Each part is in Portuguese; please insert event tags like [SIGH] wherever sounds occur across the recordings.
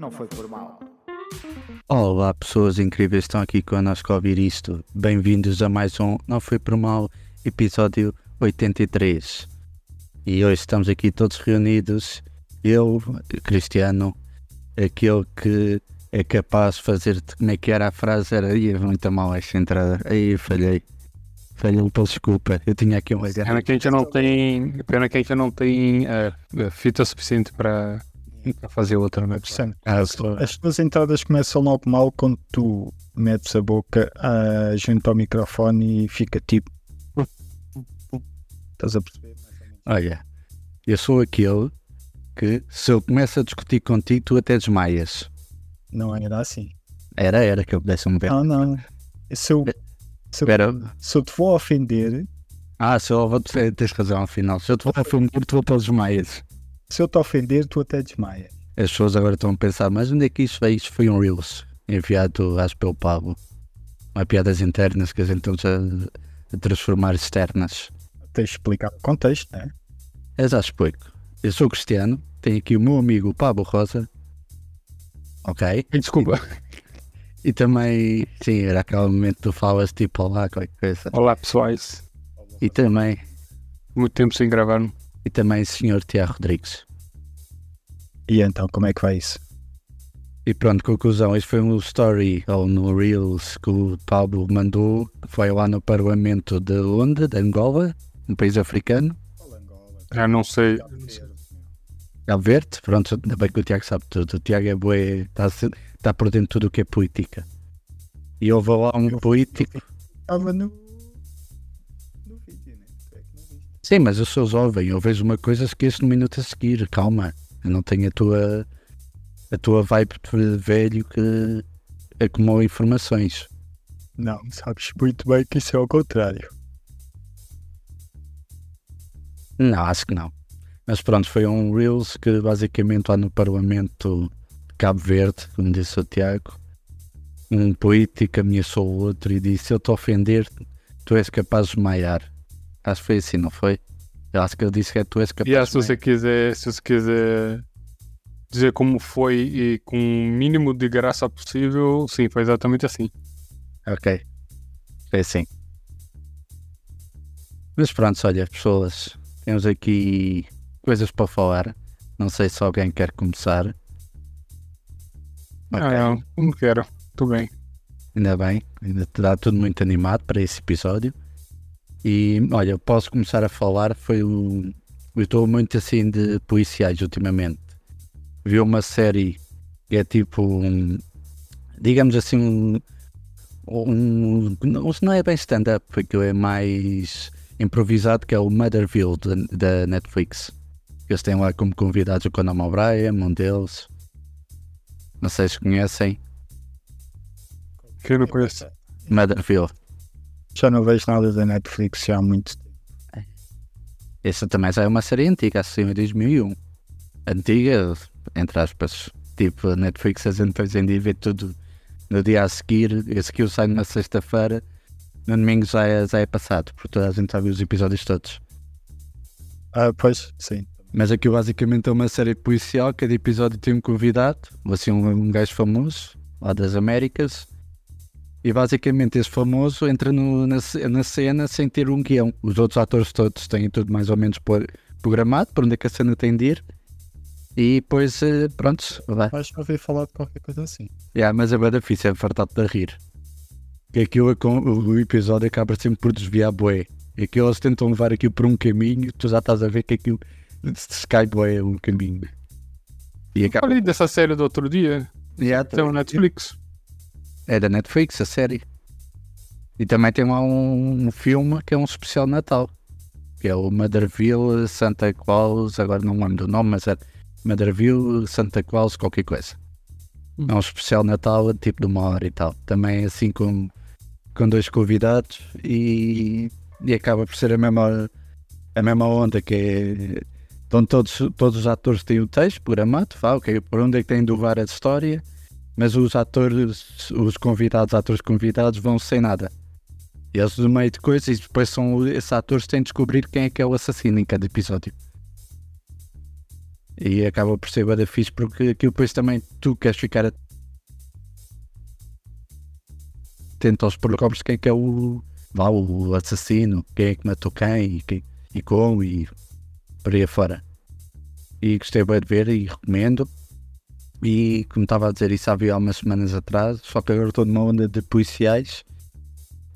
não foi por mal. Olá, pessoas incríveis que estão aqui connosco a ouvir isto. Bem-vindos a mais um Não Foi Por Mal, episódio 83. E hoje estamos aqui todos reunidos. Eu, Cristiano, aquele que é capaz de fazer. Como é que era a frase? Era aí, muito mal esta entrada. Aí, falhei. Falhei, pela desculpa. Eu tinha aqui uma Pena que a gente não tem, pena que a gente não tem uh, fita suficiente para para fazer outra, não é? Sim. As tuas entradas começam logo mal quando tu metes a boca uh, junto ao microfone e fica tipo. Estás a perceber? Olha, eu sou aquele que se eu começo a discutir contigo, tu até desmaias. Não era assim. Era, era que eu pudesse me ver. Não, não. Se eu, se, eu, se eu te vou ofender. Ah, se eu vou tens razão, afinal. Se eu te vou ofender, tu vou desmaias. Se eu te ofender, tu até desmaia. As pessoas agora estão a pensar, mas onde é que isso veio? Isso foi um Reels enviado, acho, pelo Pablo. Uma piadas internas que a gente está a, a transformar externas. Tens de explicar o contexto, não é? Eu já explico. Eu sou cristiano, tenho aqui o meu amigo Pablo Rosa. Ok? Desculpa. E, e também, sim, era aquele momento que tu falas tipo olá, qualquer coisa. Olá pessoais. E também. Muito tempo sem gravar. E também o senhor Tiago Rodrigues. E então, como é que vai isso? E pronto, conclusão, este foi um story ou no Reels que o Pablo mandou, foi lá no Parlamento de onde? De Angola, um país africano. Já não sei. Cabo Verde, pronto, ainda bem que o Tiago sabe tudo. O Tiago é bué, está, está por dentro de tudo o que é política. E houve lá um político. Estava no Sim, mas eu sou jovem, eu vejo uma coisa, esqueço no minuto a seguir, calma. Eu não tenho a tua, a tua vibe de velho que acumula informações. Não, sabes muito bem que isso é o contrário. Não, acho que não. Mas pronto, foi um Reels que basicamente lá no Parlamento de Cabo Verde, como disse o Tiago, um político ameaçou o outro e disse: Eu te ofender, tu és capaz de maiar. Acho que foi assim, não foi? Eu acho que ele disse que é tu és capaz yeah, se você quiser Se você quiser dizer como foi e com o mínimo de graça possível, sim, foi exatamente assim. Ok. Foi assim. Mas pronto, olha, pessoas, temos aqui coisas para falar. Não sei se alguém quer começar. Okay. Ah, não quero. Estou bem. Ainda bem. Ainda está tudo muito animado para esse episódio. E olha, posso começar a falar. Foi um. Eu estou muito assim de policiais ultimamente. Vi uma série que é tipo um. Digamos assim, um. um não é bem stand-up, porque é mais improvisado, que é o Motherville da Netflix. Eles têm lá como convidados o Conan O'Brien, um deles. Não sei se conhecem. Quem não conhece? Motherville. Já não vejo nada da Netflix há muito tempo. Essa também já é uma série antiga, assim, em 2001. Antiga, entre aspas. Tipo, a Netflix a gente hoje em dia vê tudo no dia a seguir. Esse eu saio na sexta-feira, no domingo já é, já é passado, porque toda a gente já viu os episódios todos. Ah, pois, sim. Mas aqui basicamente é uma série policial, cada episódio tem um convidado, assim um, um gajo famoso, lá das Américas, e basicamente esse famoso entra no, na, na, cena sem ter um guião. Os outros atores todos têm tudo mais ou menos por, programado, por onde é que a cena tem de ir. E depois, eh, pronto, vai. Vais ouvir falar de qualquer coisa assim. Yeah, mas é bem difícil, é fartado de rir. Que aquilo, o episódio acaba sempre por desviar bué. E aquilo eles tentam levar aquilo por um caminho, tu já estás a ver que aquilo se cai bué um caminho. E acaba... Falei dessa série do outro dia. Yeah, tem o Netflix. É da Netflix, a série. E também tem lá um, um filme que é um especial Natal. Que é o Motherville Santa Claus, agora não lembro do nome, mas é Motherville Santa Claus qualquer coisa. É um especial Natal tipo de uma hora e tal. Também assim com, com dois convidados e, e acaba por ser a mesma, a mesma onda que é. Então todos, todos os atores têm o texto programado, fala, okay, por onde é que têm de levar a história mas os atores, os convidados, atores convidados vão sem nada. E eles no meio de coisas e depois são esses atores têm de descobrir quem é que é o assassino em cada episódio. E acaba por ser bada fixe porque aquilo depois também tu queres ficar atento aos porcobres quem é que é o, vá, o assassino, quem é que matou quem e, quem, e como e por aí afora. E gostei bem de ver e recomendo. E como estava a dizer isso havia há umas semanas atrás, só que agora estou numa onda de policiais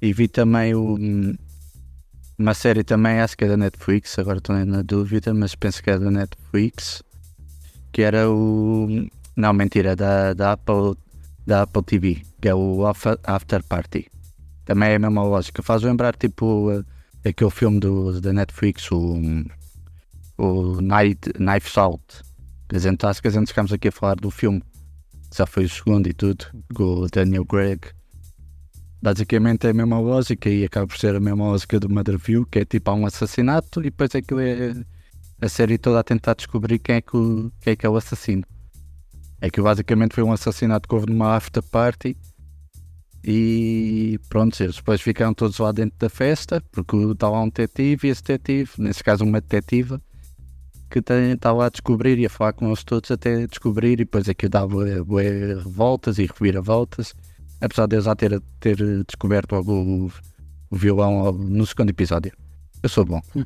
e vi também o, uma série também, acho que é da Netflix, agora estou na dúvida, mas penso que é da Netflix, que era o. Não, mentira, da, da, Apple, da Apple TV, que é o After Party. Também é a mesma lógica. Faz lembrar tipo aquele filme do, da Netflix, o, o Night, Knife Out. A gente, acho que a gente ficamos aqui a falar do filme. Já foi o segundo e tudo, com o Daniel Craig. Basicamente é a mesma lógica e acaba por ser a mesma lógica do Motherview, que é tipo há um assassinato e depois aquilo é a série toda a tentar descobrir quem é que, o, quem é, que é o assassino. É que basicamente foi um assassinato que houve numa after party e pronto, eles depois ficaram todos lá dentro da festa, porque está lá um detetive e esse detetive, nesse caso uma detetiva, que está lá a descobrir e a falar com eles todos até descobrir e depois aquilo dava revoltas e reviravoltas apesar de eu já ter, ter descoberto logo o, o violão no segundo episódio. Eu sou bom. Hum.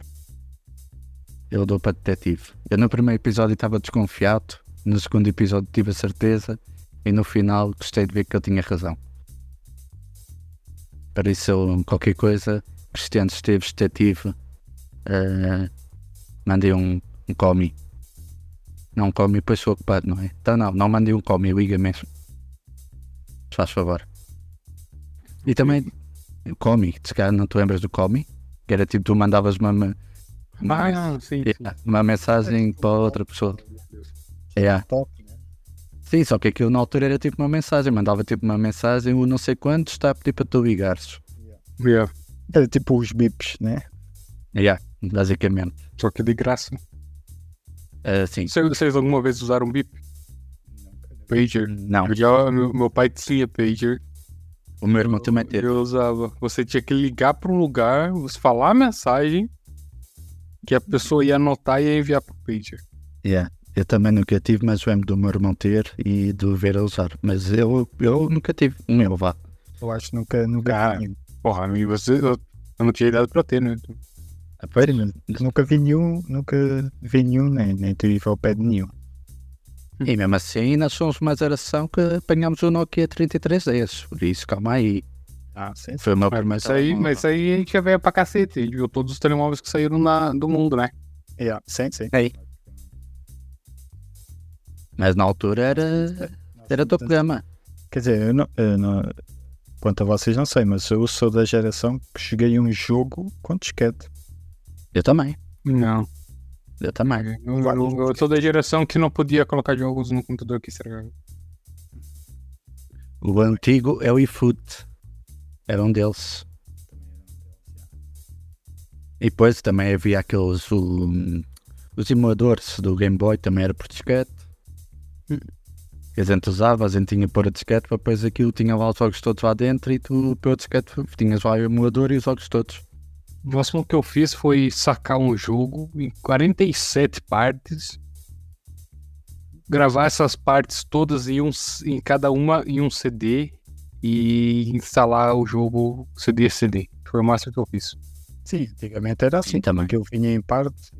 Eu dou para detetive. Eu no primeiro episódio estava desconfiado, no segundo episódio tive a certeza e no final gostei de ver que eu tinha razão. Para isso, qualquer coisa, Cristiano Esteves, detetive, uh, mandei um, um come. Não come, depois sou ocupado, não é? Então não, não mandei um come, liga mesmo. Faz favor. E também o Comi, se calhar não te lembras do Comi? Que era tipo, tu mandavas uma, uma, ah, sim, sim. uma mensagem para outra pessoa. É. Sim, só que aquilo na altura era tipo uma mensagem, mandava tipo uma mensagem, o não sei quanto está a pedir para tu ligares. Yeah. Era tipo os bips, né? Yeah, basicamente. Só que de graça. Uh, sim. Vocês alguma vez usaram bip? Pager? Não. Já, meu, meu pai tinha pager. O meu irmão também teve. Eu usava. Você tinha que ligar para um lugar, você falar a mensagem, que a pessoa ia anotar e ia enviar para o pager. Yeah. Eu também nunca tive, mas lembro do meu irmão ter e de ver a usar. Mas eu, eu nunca tive o meu, vá. Eu acho que nunca, nunca ah, Porra, amigo, você, eu, eu não tinha idade para ter, né? Ah, nunca vi nenhum, nunca vi nenhum, nem, nem tive ao pé de nenhum. E mesmo assim, nós somos uma geração que apanhamos o Nokia 3310, por isso, calma aí. Ah, sim, Foi meu mas, mas, aí, mas aí a gente já veio pra cacete, a gente viu todos os telemóveis que saíram na, do mundo, né? Yeah, sim, sim. Aí. Mas na altura era, era do programa. Quer dizer, eu não, eu não, quanto a vocês não sei, mas eu sou da geração que cheguei a um jogo com disquete. Eu também. Não. Eu também. Eu, eu, eu sou da geração que não podia colocar jogos no computador que estragava. O antigo é o eFoot. Era um deles. E depois também havia aqueles. O, os emuladores do Game Boy também era por disquete. Que a gente usava, a gente tinha pôr a disquete, depois aquilo tinha lá os jogos todos lá dentro e tu a disquete, tinhas lá o emulador e os jogos todos. O máximo que eu fiz foi sacar um jogo em 47 partes, gravar essas partes todas em, um, em cada uma em um CD e instalar o jogo CD a CD. Foi o máximo que eu fiz. Sim, antigamente era assim, Sim, também. que eu vinha em parte.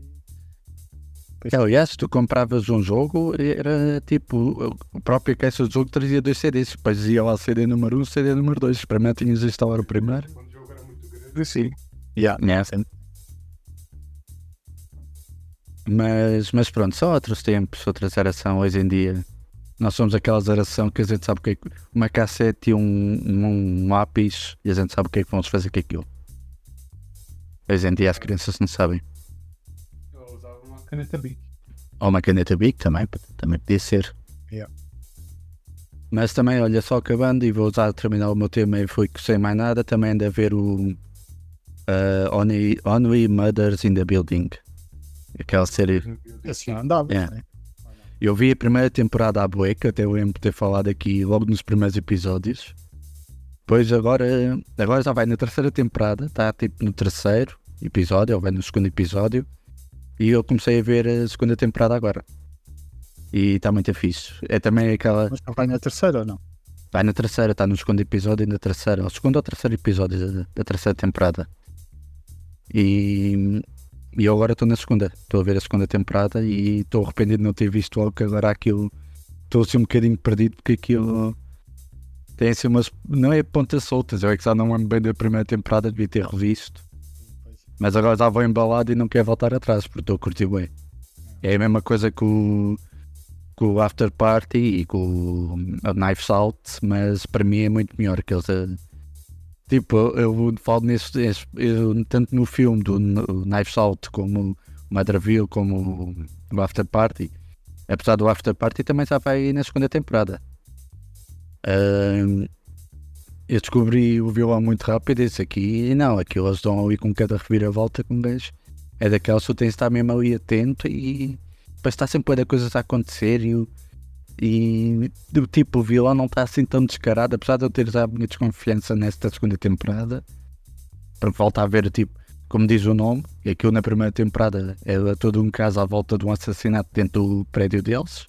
É, aliás, tu compravas um jogo, era tipo, a própria caixa do jogo trazia dois CDs, depois ia lá CD número 1, um, CD número 2. Para mim tinhas de instalar o primeiro. Quando o jogo era muito grande, sim. Yeah. Mas, mas pronto, são outros tempos, outra geração hoje em dia. Nós somos aquela geração que a gente sabe o que é uma cassete e um, um, um lápis e a gente sabe o que é que vamos fazer com aquilo. Hoje em dia as crianças não sabem. Eu usava uma caneta Bic. Ou uma caneta Bic também, também podia ser. Yeah. Mas também, olha, só acabando e vou usar terminar o meu tema e foi que sem mais nada, também anda a ver o uh, Only, Only Mothers in the Building. Aquela série. Assim andava. Yeah. Né? Eu vi a primeira temporada à Bueca, até eu lembro de ter falado aqui logo nos primeiros episódios. Pois agora, agora já vai na terceira temporada, está tipo no terceiro episódio, ou vai no segundo episódio. E eu comecei a ver a segunda temporada agora. E está muito fixe. É também aquela. Mas não vai na terceira ou não? Vai na terceira, está no segundo episódio e na terceira. O segundo ou terceiro episódio da, da terceira temporada. E, e eu agora estou na segunda. Estou a ver a segunda temporada e estou arrependido de não ter visto logo que agora aquilo. Estou assim um bocadinho perdido porque aquilo. Tem assim umas. Não é pontas soltas, eu é que já não lembro bem da primeira temporada, devia ter revisto. Mas agora já vou embalado e não quero voltar atrás porque estou a curtir bem. É a mesma coisa que o, com o After Party e com o Knife Out, mas para mim é muito melhor que eles. Tipo, eu falo nisso, eu, tanto no filme do Knife Out como Madraville, como o After Party. Apesar do After Party também já vai na segunda temporada. Eu descobri o violão muito rápido e disse aqui, não, aquilo eles dão ali com cada reviravolta com gajo. É daquelas que tu tens de estar mesmo ali atento e depois está sempre a coisas a acontecer e, o- e do tipo o vilão não está assim tão descarado, apesar de eu ter já a minha desconfiança nesta segunda temporada, porque volta a ver tipo, como diz o nome, aquilo na primeira temporada era todo um caso à volta de um assassinato dentro do prédio deles.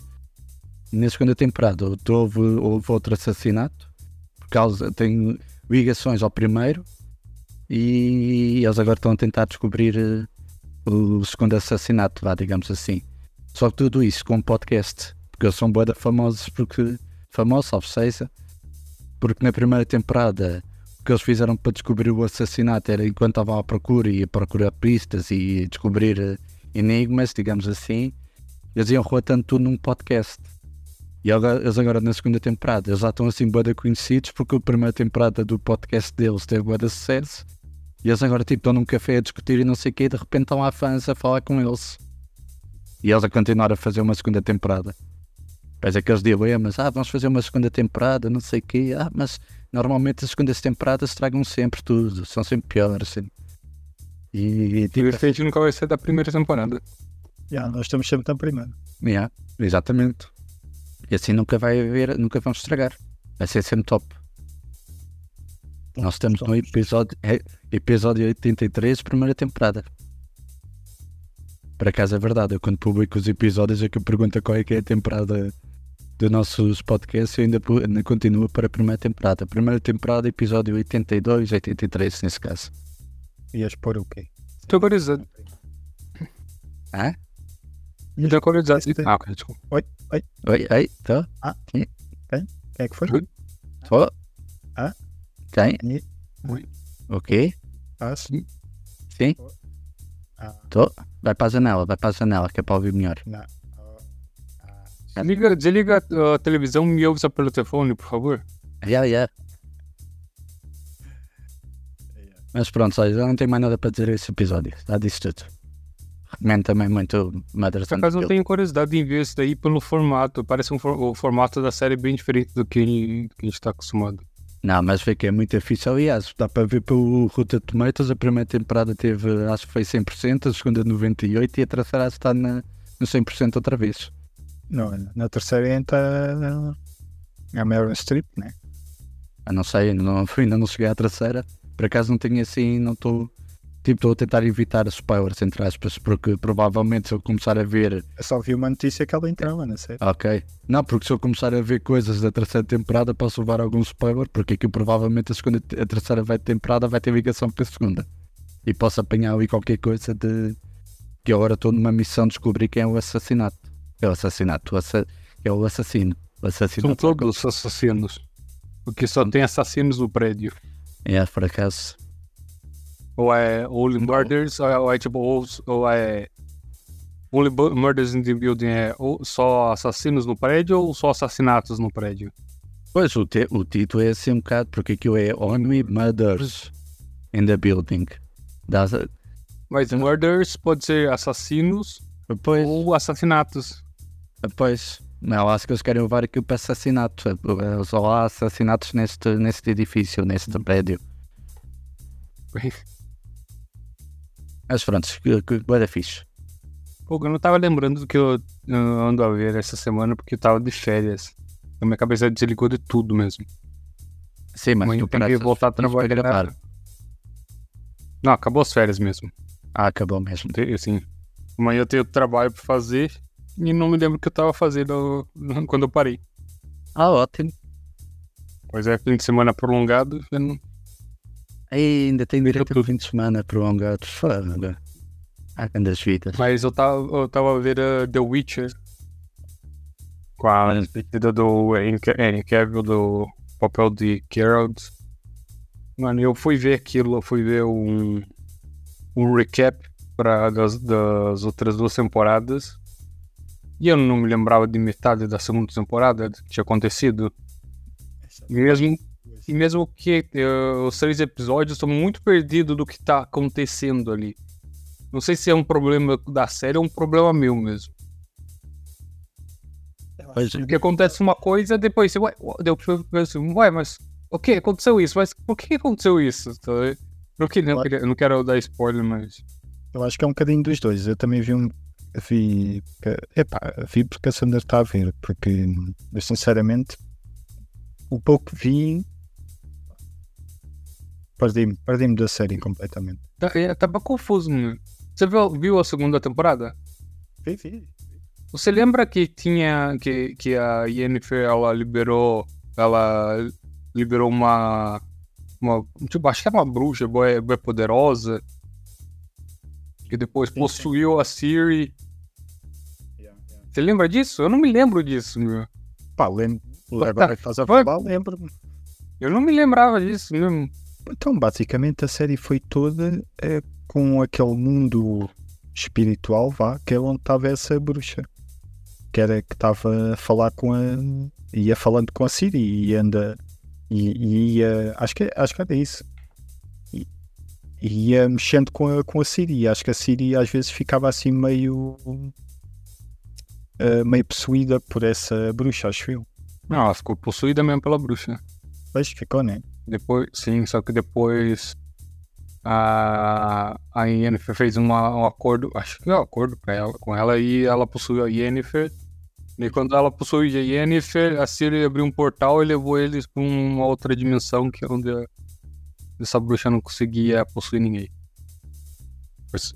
Na segunda temporada houve, houve outro assassinato, por causa tem ligações ao primeiro e eles agora estão a tentar descobrir eh, o segundo assassinato, vá, digamos assim. Só que tudo isso com um podcast, porque eles são boeda famosos, porque famosos, salve seja, porque na primeira temporada o que eles fizeram para descobrir o assassinato era enquanto estavam à procura e a procurar pistas e descobrir eh, enigmas, digamos assim, eles iam relatando tudo num podcast. E agora, eles agora na segunda temporada eles já estão assim boeda conhecidos porque a primeira temporada do podcast deles teve boeda sucesso e eles agora tipo estão num café a discutir e não sei o quê e de repente estão lá fãs a falar com eles. E eles a continuar a fazer uma segunda temporada. Depois é que eles dilemas, ah, vamos fazer uma segunda temporada, não sei o quê, ah, mas normalmente as segundas temporadas estragam sempre tudo, são sempre piores. Assim. E, e O tipo, efeito nunca vai ser da primeira temporada. Já, nós estamos sempre na primeira. yeah, exatamente. E assim nunca vai haver, nunca vamos estragar. Vai ser sempre top. Nós estamos no episódio, é, episódio 83, primeira temporada. Por acaso é verdade, eu quando publico os episódios é que eu pergunto qual é que é a temporada dos nossos podcasts e ainda, ainda continua para a primeira temporada. Primeira temporada, episódio 82, 83 nesse caso. Ias pôr o quê? Estou curiosidade. Hã? Estou. Este- Ah, ok, desculpa. Oi, oi, tô, Quem é que foi? tô. Hã? Tem? E- Ok, Ah, sim. ah, Tô. Vai para a janela, vai para a janela, que é para ouvir melhor. não. Ah, Desliga, desliga a televisão e me ouça pelo telefone, por favor. Yeah, yeah. Mas pronto, já não tenho mais nada para dizer esse episódio. Já disse tudo. Recomendo também muito Mother Por acaso eu tenho curiosidade em ver isso daí pelo formato. Parece um for- o formato da série bem diferente do que, que a gente está acostumado. Não, mas vê que é muito difícil. Aliás, dá para ver pelo Ruta Tomatoes. A primeira temporada teve, acho que foi 100%, a segunda 98% e a terceira está na, no 100% outra vez. Não, na terceira entra a Meryl Streep, né? Ah, não sei, ainda não, ainda não cheguei à terceira. Por acaso não tenho assim, não estou. Tipo, estou a tentar evitar spoilers, entre aspas, porque provavelmente se eu começar a ver. Eu só vi uma notícia que ela entrava na série. Ok. Não, porque se eu começar a ver coisas da terceira temporada, posso levar algum spoiler, porque aqui provavelmente a, segunda, a terceira vai- temporada vai ter ligação com a segunda. E posso apanhar ali qualquer coisa de. Que agora estou numa missão de descobrir quem é o assassinato. É o assassinato, é o assassino. O São assassinato. todos assassinos. Porque só tem assassinos no prédio. É, por acaso. Ou é Only Murders, ou é, é tipo, ou, ou é. Only Murders in the Building é ou só assassinos no prédio ou só assassinatos no prédio? Pois, o, te- o título é assim um bocado, porque aquilo é Only Mothers in the Building. Das... Mas murders pode ser assassinos Pois, ou assassinatos. Pois, não, acho que eles querem levar aquilo para assassinato. Só há assassinatos neste, neste edifício, neste prédio. Mas pronto, que, que da fixe. Pô, eu não tava lembrando do que eu ando a ver essa semana porque eu tava de férias. A minha cabeça desligou de tudo mesmo. Sim, mas Amanhã tu tem que voltar a para trabalhar. Não, acabou as férias mesmo. Ah, acabou mesmo. Assim, amanhã eu tenho trabalho pra fazer e não me lembro o que eu tava fazendo [LAUGHS] quando eu parei. Ah, ótimo. Pois é, fim de semana prolongado. eu não- ainda tem direito ao fim de semana prolongado. Foda. Há grandes vidas. Mas eu tava, eu tava a ver uh, The Witcher. Com a despedida do Henry Henry Cavill do papel de Geralt. Mano, eu fui ver aquilo, eu fui ver um, um recap pra, das, das outras duas temporadas. E eu não me lembrava de metade da segunda temporada que tinha acontecido. E mesmo, e mesmo que eh, os três episódios estão muito perdidos do que tá acontecendo ali. Não sei se é um problema da série ou um problema meu mesmo. É. Porque acontece uma coisa, depois você, ué, deu pra assim, ué, mas o que aconteceu isso? Mas por que aconteceu isso? Tá que- não, queria- não quero dar spoiler, mas. Eu acho que é um bocadinho dos dois. Eu também vi um. Vi. Epá, vi porque a Sandra está a ver. Porque, eu, sinceramente, o pouco que vi. Perdi-me perdi da série completamente. Tá- é, Tava confuso, mano. Você viu, viu a segunda temporada? Vi, vi. Você lembra que tinha. que, que a Yennefer ela liberou. Ela liberou uma. uma tipo, acho que era uma bruxa boa, boa poderosa. Que depois Sim, sim. possuiu a Siri. Você lembra disso? Eu não me lembro disso, meu. Pá, lembro. Tá, Agora que estás a falar, lembro-me. Eu não me lembrava disso mesmo. Então, basicamente, a série foi toda eh, com aquele mundo espiritual, vá, que é onde estava essa bruxa. Que era que estava a falar com a. ia falando com a Siri e anda. e, e ia. Acho que, acho que era isso. E, ia mexendo com a, com a Siri. Acho que a Siri às vezes ficava assim meio. eh, meio possuída por essa bruxa, acho eu. Não, ela ficou possuída mesmo pela bruxa. Pois ficou, né? Depois, sim, só que depois a, a Yennefer fez uma, um acordo, acho que é um acordo ela, com ela e ela possuiu a Yennefer. E quando ela possuiu a Yennefer, a Ciri abriu um portal e levou eles pra uma outra dimensão que é onde a- essa bruxa não conseguia possuir ninguém. Mas,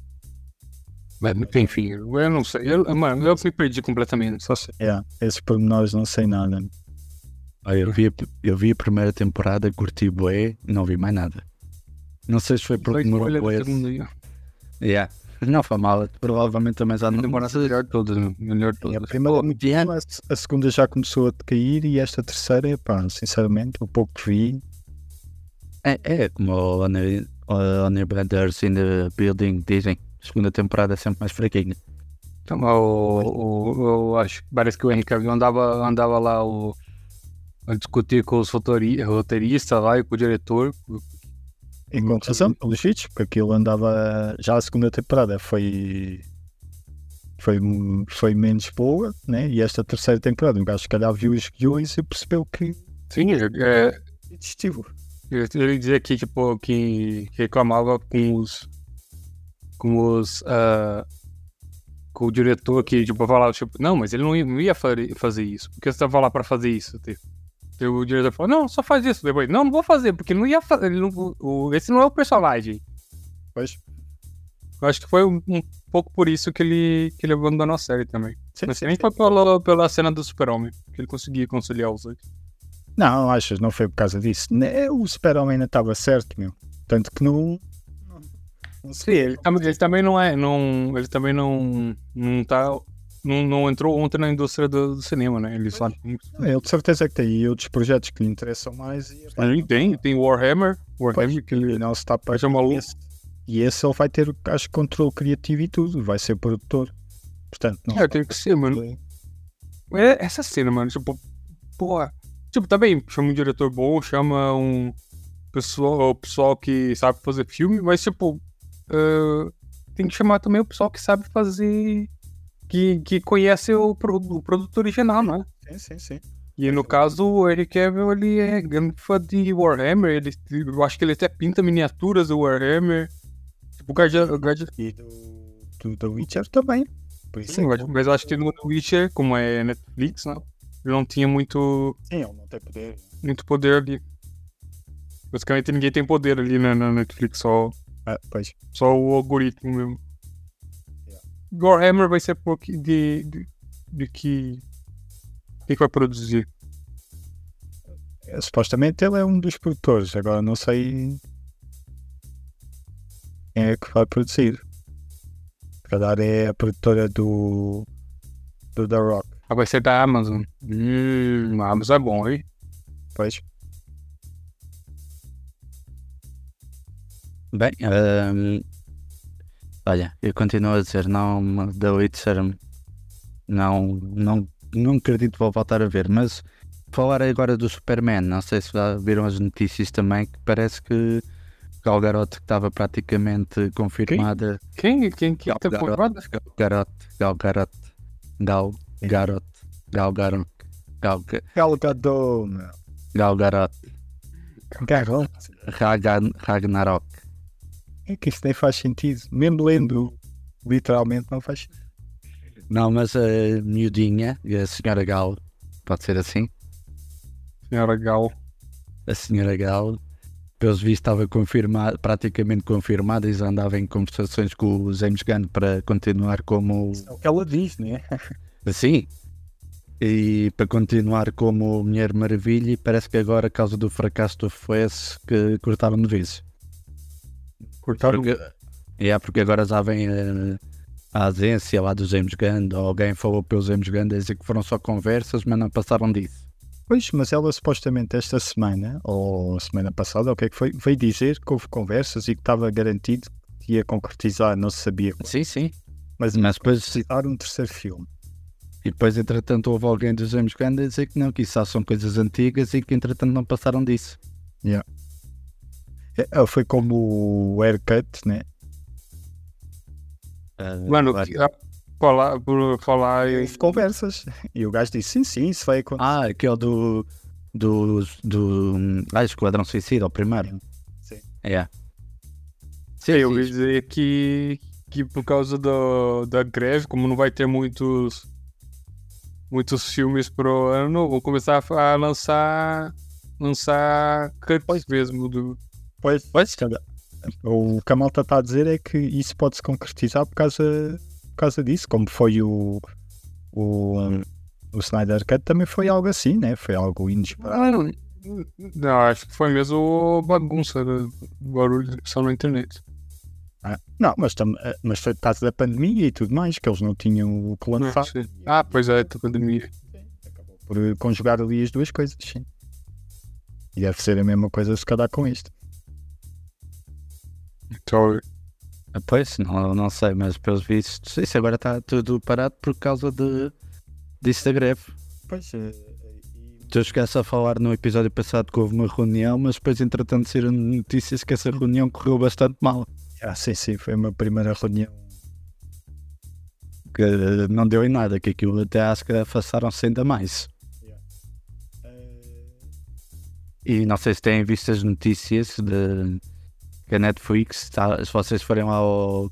mas, enfim, eu não sei. Eu, mano, eu me perdi completamente, só sei. É, esses pormenores não sei nada. Ah, eu, vi, a- eu vi a primeira temporada, curti bué, não vi mais nada. Não sei se foi porque demorou bué. aí. Yeah. Não foi mal, provavelmente também já não. Temporada melhor de todas, meu, melhor de todas. a primeira é Pô, muito boa, a segunda já começou a cair e esta terceira, pá, sinceramente, o pouco que vi, É, é como o Honey Brothers in the Building dizem. A segunda temporada é sempre mais fraquinha. Então, o, o, o- acho que parece que o Cavill andava, andava lá o, a discutir com os roteiristas lá e com o diretor. e com razão, pelos vídeos, porque aquilo andava, já a segunda temporada foi, foi, foi menos boa, né? E esta terceira temporada, o gajo se calhar viu os guiões e percebeu que Sim, é, desistiu. Ele dizia que, tipo, que reclamava com os. com os. ah, com o diretor que, tipo, falava, tipo, não, mas ele não ia, fazer isso. Por que você tava lá pra fazer isso? Tipo, E o diretor falou, não, só faz isso. Depois, não, não vou fazer, porque ele não ia fazer. Não, o, esse não é o personagem. Pois, Eu acho que foi um, um pouco por isso que ele, que ele abandonou a série também. sim, Mas sim, nem foi pela, pela cena do super-homem, que ele conseguia conciliar os dois. Não, achas, não foi por causa disso. Né, O Super-Homem ainda estava certo, meu. Tanto que não. Não Sim, ele, ele também não é, não, ele também não, não tá, não, não entrou ontem na indústria do, do cinema, né? Ele sabe. Ele de certeza que tem outros projetos que lhe interessam mais e Ele tem, tem Warhammer, Warhammer que e ele não está para é maluco. esse, E esse ele vai ter, acho, controle criativo e tudo, vai ser produtor. Portanto, não. É, tem que ser, mano. É, essa cena, mano, tipo, porra. Tipo, tá bem, chama um diretor bom, chama um pessoal, o pessoal que sabe fazer filme, mas, tipo, eh, tem que chamar também o pessoal que sabe fazer. que, que conhece o, pro- o produto original, né? Sim, sim, sim. E no caso, o Eric Cavill, ele é grande fã de Warhammer, ele, eu acho que ele até pinta miniaturas do Warhammer. Tipo, o Guardian, o Guardian, E do, do The Witcher também. Por isso Sim, é mas, eu acho que no Witcher, como é Netflix, né? Ele não tinha muito, Sim, ele não tem poder. muito poder ali. Basicamente ninguém tem poder ali na, na Netflix, só, Ah, pois. só o algoritmo mesmo. Yeah. Warhammer vai ser pouco de, de- de que. O que, que vai produzir? É, Supostamente ele é um dos produtores, agora não sei quem é que vai produzir. Se calhar é a produtora do, do The Rock. Ah, vai ser da Amazon. Hum, a Amazon é bom, hein? Pois, Bem, ehm, olha, eu continuo a dizer, não, The Witcher, não, não, não acredito que vou voltar a ver, mas falar agora do Superman, não sei se já viram as notícias também, que parece que Gal Gadot que estava praticamente confirmada. Quem? Quem que Gal tá Gadot, formado? Gal Gadot, Gal Gal Gadot, Gal Gadot, Gal, Ga- Gal Gadot, meu. Gal Gadot, Garot. Ragan- Ragnarok. É que isso nem faz sentido. Mesmo lendo, literalmente não faz sentido. Não, mas a miudinha, a senhora Gal, pode ser assim? Senhora Gal. A senhora Gal, pelos vistos, estava confirmada, praticamente confirmada e já andava em conversações com o James Gunn para continuar como. É o que ela diz, né? [LAUGHS] Assim. E para continuar como Mulher Maravilha, e parece que agora, a causa do fracasso do FOS, que cortaram de vez. Cortaram. Porque, é, porque agora já vem eh, a agência lá do James Gunn, ou alguém falou pelo James Gunn, a dizer que foram só conversas, mas não passaram disso. Pois, mas ela supostamente esta semana, ou semana passada, ou o que é que foi, veio dizer que houve conversas e que estava garantido que ia concretizar, não se sabia. Sim, sim. Mas, Mas depois, concretizar um terceiro filme. E depois, entretanto, houve alguém do James Gunn a dizer que não, que isso só são coisas antigas e que, entretanto, não passaram disso. É, foi como o haircut, né? Mano, claro. ah, falar, por falar em. Houve conversas. E o gajo disse: sim, sim, isso vai acontecer. Ah, aquele do. do. do. Ah, Esquadrão Suicida, o primeiro. Sim. É. Sim, eu sim. ouvi dizer que, que por causa do, da greve, como não vai ter muitos muitos filmes pro ano, vão começar a, lançar lançar cuts mesmo do Pois, Pois. O que a malta está a dizer é que isso pode se concretizar por causa, por causa disso, como foi o, o, o Snyder Cut também foi algo assim, né? Foi algo inesperado. não, acho que foi mesmo bagunça do barulho só na internet. Ah, não, mas, tam, eh, mas foi por causa da pandemia e tudo mais, que eles não tinham o que lançar. Sim. Ah, pois é, da pandemia. Por eh, conjugar ali as duas coisas, sim. E deve ser a mesma coisa se calhar com isto. Então, Ah, Pois, não, não sei, mas pelos vistos, isso agora está tudo parado por causa de, disso da greve. Pois, eh, Tu chegaste a falar no episódio passado que houve uma reunião, mas depois, entretanto, saíram notícias que essa reunião correu bastante mal. Ah, sim, sim, foi uma primeira reunião. Que eh, não deu em nada, que aquilo até acho que afastaram-se ainda mais. E não sei se têm visto as notícias de que a Netflix, se vocês forem lá ao,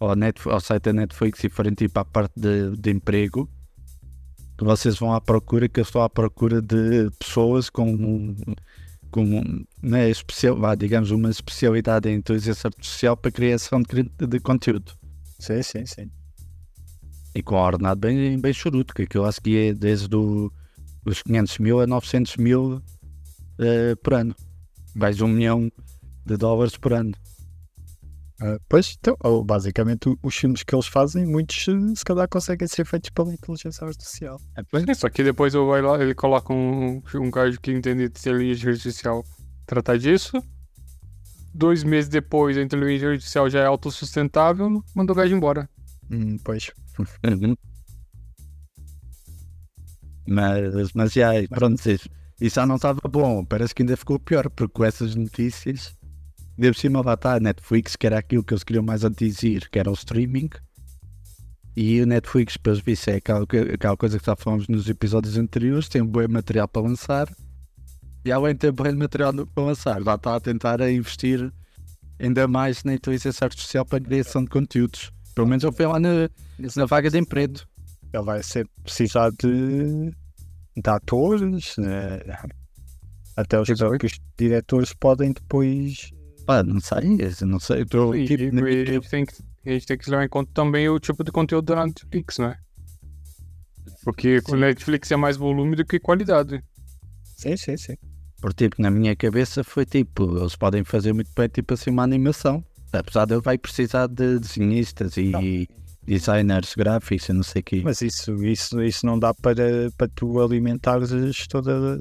ao, Netf- ao site da Netflix e forem tipo à parte de, de emprego, vocês vão à procura, que eu estou à procura de pessoas com, com né, especial, vá, digamos, uma especialidade em inteligência artificial para criação de, de conteúdo. Sim, sim, sim. E com a ordenado bem, bem churuto, que aquilo acho que é desde o, os 500 mil a 900 mil eh, por ano. Mais um milhão de dólares por ano. Ah, pois, então, ou, basicamente os filmes que eles fazem, muitos eh, se calhar conseguem ser feitos pela inteligência artificial. É, Só que depois eu vai lá, ele coloca um, um gajo que entende de inteligência artificial tratar disso. Dois meses depois a inteligência artificial já é autossustentável, manda o gajo embora. Hum, pois. Uhum. Mas, mas já, pronto, isso, isso já não estava bom. Parece que ainda ficou pior, porque com essas notícias, de cima lá está a Netflix, que era aquilo que eles queriam mais atingir, que era o streaming. E o Netflix, pelos vistos, é aquela, que- aquela coisa que já falamos nos episódios anteriores, tem um bom material para lançar. E além de ter bom material para lançar, já está a tentar a investir ainda mais na inteligência artificial para a criação de conteúdos. Pelo menos eu fui lá na, na vaga de emprego. Ele vai ser precisar de, de atores, né? até os próprios diretores podem depois. Pá, não sei, eu não sei. Estou E, tipo, e na- a, gente tem que, a gente tem que levar em conta também o tipo de conteúdo da Netflix, né? Porque com Netflix é mais volume do que qualidade. Sim, sim, sim. Porque, tipo, na minha cabeça foi tipo, eles podem fazer muito bem, tipo assim, uma animação. Apesar de ele vai precisar de desenhistas e Não. designers gráficos e não sei o quê. Mas isso, isso, isso não dá para, para tu alimentares toda,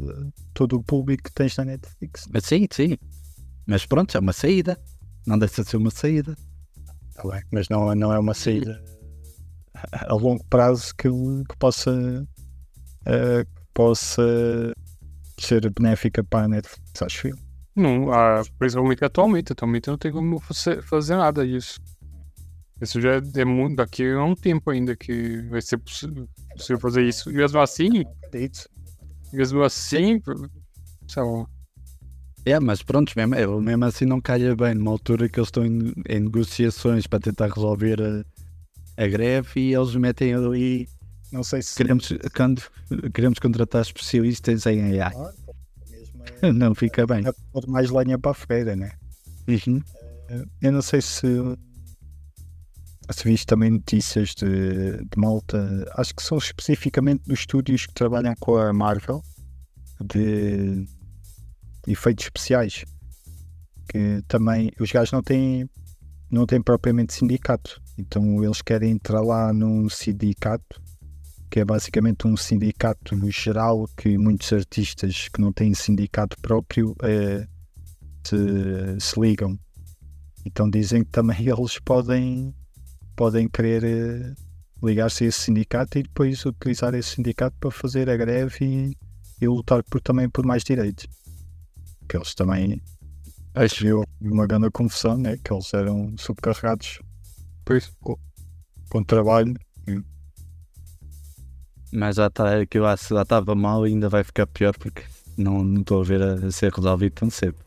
todo o público que tens na Netflix. Mas sim, sim. Mas pronto, é uma saída. Não deixa de ser uma saída. Tá bem, mas não, não é uma saída a longo prazo que, que possa, que possa ser benéfica para a Netflix, acho eu. Não, ah, principalmente atualmente. Atualmente não tem como fazer nada disso. Isso já é muito. Daqui a um tempo ainda que vai ser possível, possível fazer isso. E mesmo assim, mesmo assim, sei lá. É, mas pronto, mesmo, eu mesmo assim não calha bem numa altura que eles estão em, em negociações para tentar resolver a, a greve e eles metem ali. Não sei se. Queremos, quando, queremos contratar especialistas em AI. Claro, é- [LAUGHS] Não fica bem. é pôr mais lenha para a fogueira, né? Uhum. Eu não sei se. Se viste também notícias de, de malta, acho que são especificamente dos estúdios que trabalham com a Marvel, de efeitos especiais. Que também os gajos não têm, não têm propriamente sindicato, então eles querem entrar lá num sindicato, que é basicamente um sindicato geral que muitos artistas que não têm sindicato próprio eh, se, se ligam. Então dizem que também [LAUGHS] eles podem, podem querer eh, ligar-se a esse sindicato e depois utilizar esse sindicato para fazer a greve e, e lutar por, também por mais direitos. Que eles também Acho viu uma grande confusão, né? que eles eram subcarregados Pois. com trabalho. Mas já está, aquilo lá, se já estava mal e ainda vai ficar pior porque não estou a ver a, a ser resolvido tão cedo.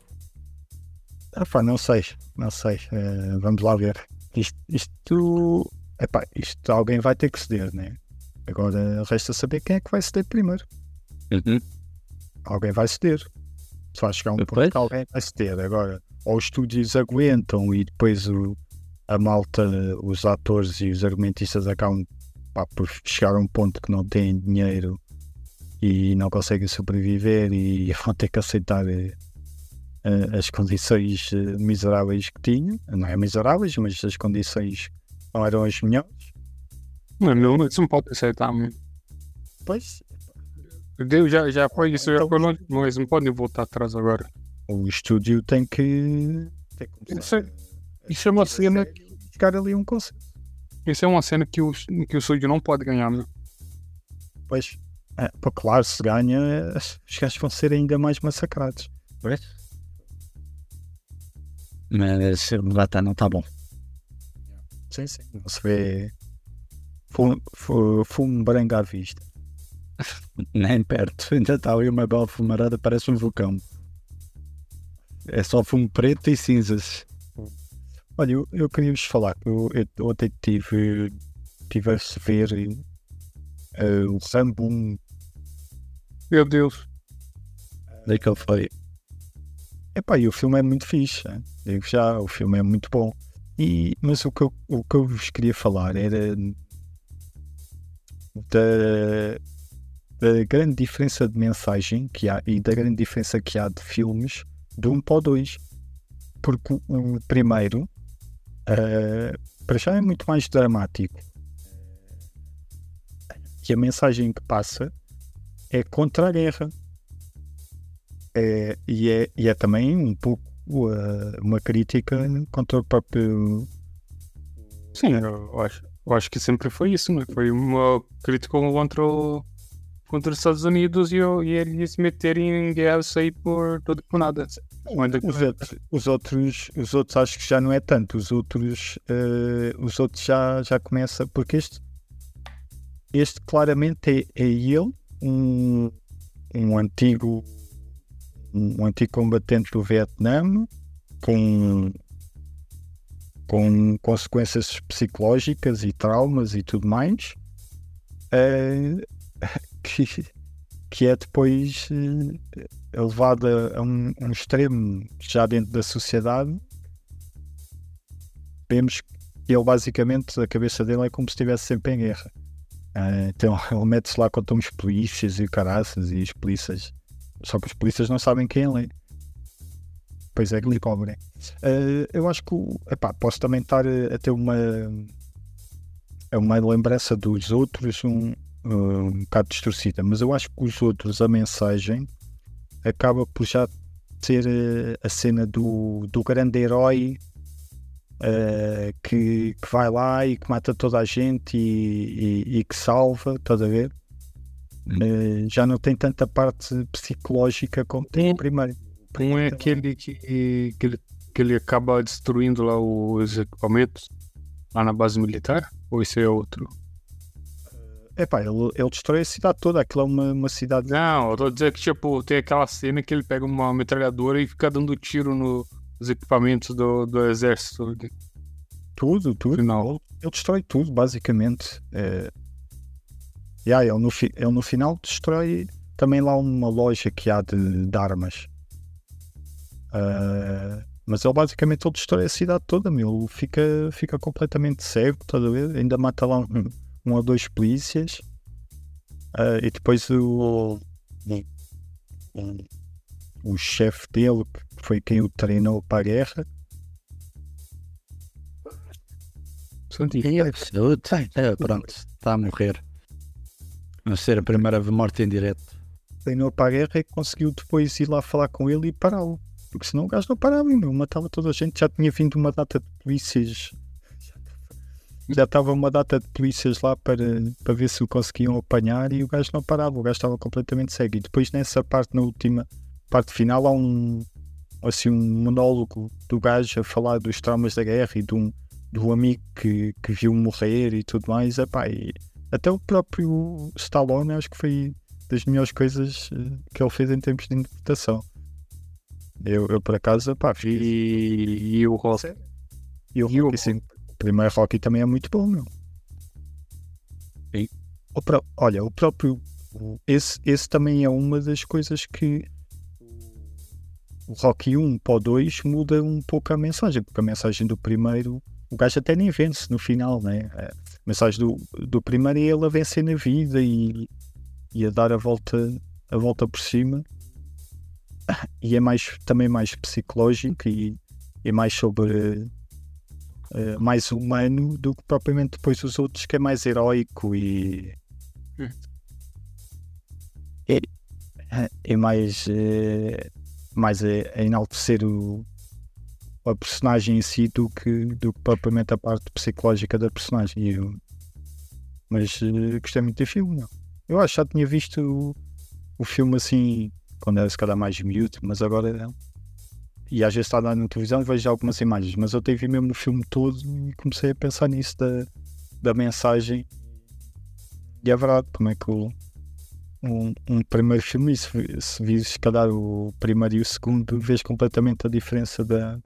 Ah, pá, não sei, não sei. Eh, vamos lá ver. Isto, isto, epá, isto alguém vai ter que ceder, né? Agora resta saber quem é que vai ceder primeiro. Uhum. alguém vai ceder. Só vai chegar um ponto Pois. que alguém vai ceder. Agora, ou os estúdios aguentam e depois o- a malta, os atores e os argumentistas acabam pá, por chegar a um ponto que não têm dinheiro e não conseguem sobreviver e [LAUGHS] vão ter que aceitar eh, eh, as condições eh, miseráveis que tinham. Não é miseráveis, mas as condições não eram as melhores. Não, não, isso não pode aceitar, mano. Pois, Deus já, já foi isso, já Então- foi longe, mas não podem voltar atrás agora. o estúdio tem que, tem que Isso começar é- Isso é uma cena, chegar ali a um consenso. isso é uma cena que o, que o estúdio não pode ganhar, né? Pois, é, claro, se ganha, os gajos vão ser ainda mais massacrados. Mas lá está, não está bom. Sim, sim. Não se vê fumo, fu- fumo branco à vista. [LAUGHS] Nem perto. Ainda está ali uma bela fumarada, parece um vulcão. É só fumo preto e cinzas. Olha, eu, eu queria vos falar, eu, eu ontem tive, tive a ver eh, o Rambo 1. Meu Deus. Daí que ele foi. Epá, e o filme é muito fixe, hein? digo já, o filme é muito bom. E, mas o que, eu, o que eu vos queria falar era da, da grande diferença de mensagem que há e da grande diferença que há de filmes de um para o dois. Porque o, o primeiro, eh, para já, é muito mais dramático. E a mensagem que passa é contra a guerra. É, e, é, e é também um pouco uh, uma crítica contra o próprio. Sim, eu acho, eu acho que sempre foi isso, né? Foi uma crítica contra, o, contra os Estados Unidos e, e eles se meterem em guerra aí por tudo por nada. Os outros, os outros, os outros acho que já não é tanto. Os outros, uh, os outros já, já começa porque este, este claramente é, é ele, um, um antigo um antigo combatente do Vietnã com com consequências psicológicas e traumas e tudo mais eh, que, que é depois eh, levado a, a um, um extremo já dentro da sociedade vemos que ele basicamente a cabeça dele é como se estivesse sempre em guerra Uh, então [LAUGHS] ele mete-se lá contra uns polícias e caraças e os polícias. Só que os polícias não sabem quem ele é. Pois é que lhe cobrem. Uh, eu acho que epá, posso também estar a ter uma uma lembrança dos outros um, um bocado distorcida, mas eu acho que os outros, a mensagem acaba por já ser uh, a cena do, do grande herói uh, que, que vai lá e que mata toda a gente e, e, e que salva, estás a ver? Uh, já não tem tanta parte psicológica como tem o primeiro. Um é aquele que, que, ele, que ele acaba destruindo lá os equipamentos lá na base militar? Ou esse é outro? É pá, ele, ele destrói a cidade toda, aquilo é uma, uma cidade. Não, eu tô dizendo que tipo, tem aquela cena que ele pega uma metralhadora e fica dando tiro no, nos equipamentos do, do exército. Tudo, tudo. Final. Ele, ele destrói tudo, basicamente. É... Yeah, ele, no fi, ele no final destrói também lá uma loja que há de, de armas. Uh, mas ele basicamente ele destrói a cidade toda, meu. Fica, fica completamente cego, estás a ver? Ainda mata lá um, um ou dois polícias. Uh, e depois o, o, o chefe dele, que foi quem o treinou para a guerra. É, pronto, está a morrer. A ser a primeira morte em direto. Treinou para a guerra e conseguiu depois ir lá falar com ele e pará-lo. Porque senão o gajo não parava, meu, matava toda a gente. Já tinha vindo uma data de polícias. Já estava uma data de polícias lá para, para ver se o conseguiam apanhar e o gajo não parava, o gajo estava completamente cego. E depois nessa parte, na última parte final, há um assim um monólogo do gajo a falar dos traumas da guerra e de um, do amigo que, que viu morrer e tudo mais. Epá, e até o próprio Stallone acho que foi das melhores coisas eh, que ele fez em termos de interpretação. Eu, eu por acaso, pá, e, e o Rock. E o e Primeiro Rocky também é muito bom, meu. Sim. O pro... Olha, o próprio. Esse, esse também é uma das coisas que o Rocky 1 para o 2 muda um pouco a mensagem, porque a mensagem do primeiro, o gajo até nem vence no final, né? A mensagem do, do primeiro é ele a vencer na vida e, e a dar a volta, a volta por cima e é mais, também mais psicológico e é mais sobre uh, mais humano do que propriamente depois os outros que é mais heróico e hum. é, é mais uh, mais a, a enaltecer o, a personagem em si do que, do que propriamente a parte psicológica da personagem eu, mas uh, gostei muito do filme não? eu acho que já tinha visto o, o filme assim quando era se calhar mais miúdo, mas agora e às vezes está na televisão e vejo algumas imagens, mas eu tive mesmo no filme todo e comecei a pensar nisso da, da mensagem e é verdade, como é que o, um, um primeiro filme, se, se vires calhar o primeiro e o segundo, vês completamente a diferença da,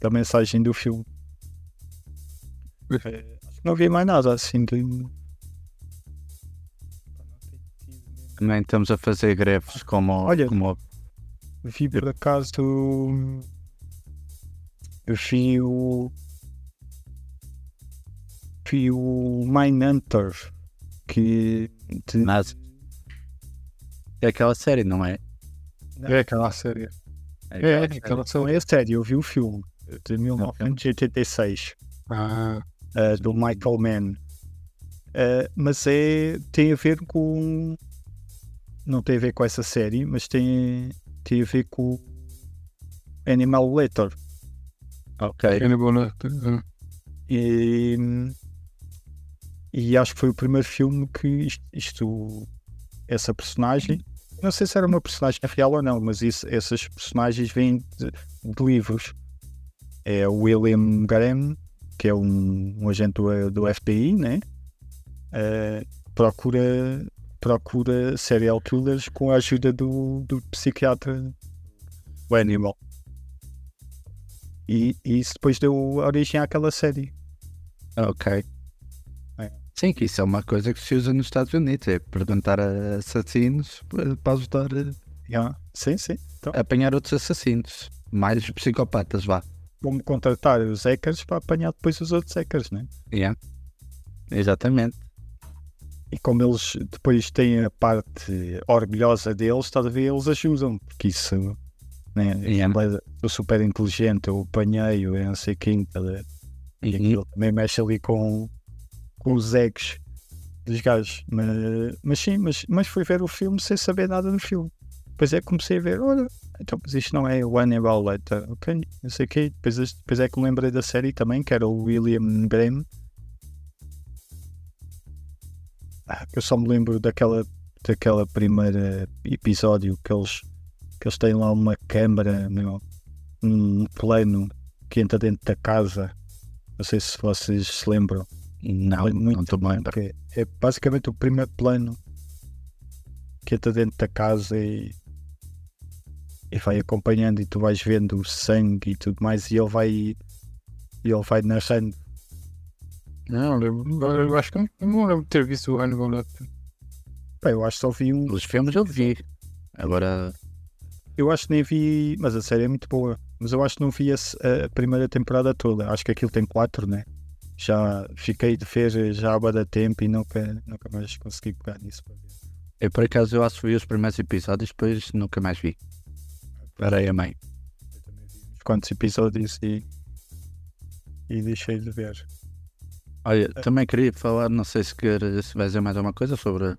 da mensagem do filme. É, não vi mais nada assim de, Nem estamos a fazer greves como. Olha, como... vi por acaso. Eu vi o. Vi o Mindhunter. Que. De... Mas. É aquela série, não é? É aquela série. É, é, é aquela série. Não é a série, eu vi o filme de 1986 ah. uh, do Michael Mann. Uh, mas é, tem a ver com não tem a ver com essa série, mas tem, ver com Animal Letter. Ok. Animal Letter. Uh. E, e acho que foi o primeiro filme que isto, isto, essa personagem, não sei se era uma personagem real ou não, mas isso, essas personagens vêm de, de, livros. É o William Graham, que é um, um agente do, do FBI, né? Uh, procura procura serial killers com a ajuda do, do psiquiatra o Animal. E, e isso depois deu origem àquela série. Ok. É. Sim, que isso é uma coisa que se usa nos Estados Unidos, é perguntar a assassinos para ajudar a, yeah. sim, sim. Então. apanhar outros assassinos, mais psicopatas, vá. Como contratar os hackers para apanhar depois os outros hackers, né? Yeah. Exatamente. E como eles depois têm a parte orgulhosa deles, estás a ver, eles ajudam, porque isso, né? Yeah. Eu super inteligente, eu apanhei, eu não sei quem, tá ver? E Uhum. aquilo também mexe ali com, com os egos dos gajos. Mas, mas sim, mas, mas fui ver o filme sem saber nada do filme. Depois é que comecei a ver, olha, então, mas isto não é o Hannibal Lecter, ok? Não sei o quê. Depois, depois é que me lembrei da série também, que era o William Graham. Eu só me lembro daquela, daquela primeira episódio que eles, que eles têm lá uma câmara, meu, um plano que entra dentro da casa. Não sei se vocês se lembram. Não, muito não estou bem. é basicamente o primeiro plano que entra dentro da casa e, e vai acompanhando e tu vais vendo o sangue e tudo mais e ele vai e ele vai narrando. Não, eu, eu acho que eu não lembro de ter visto o Hannibal Lecter. Pá, eu acho que só vi um. Os filmes eu vi. Agora, Eu acho que nem vi, mas a série é muito boa. Mas eu acho que não vi a, primeira temporada toda. Acho que aquilo tem quatro, né? Já fiquei de ver já há de tempo e nunca, nunca mais consegui pegar nisso para ver. eu por acaso eu acho que vi os primeiros episódios, depois nunca mais vi. Parei a meio. Eu também vi uns quantos episódios e, e deixei de ver. Olha, também queria falar, não sei se quer, se vai dizer mais alguma coisa sobre.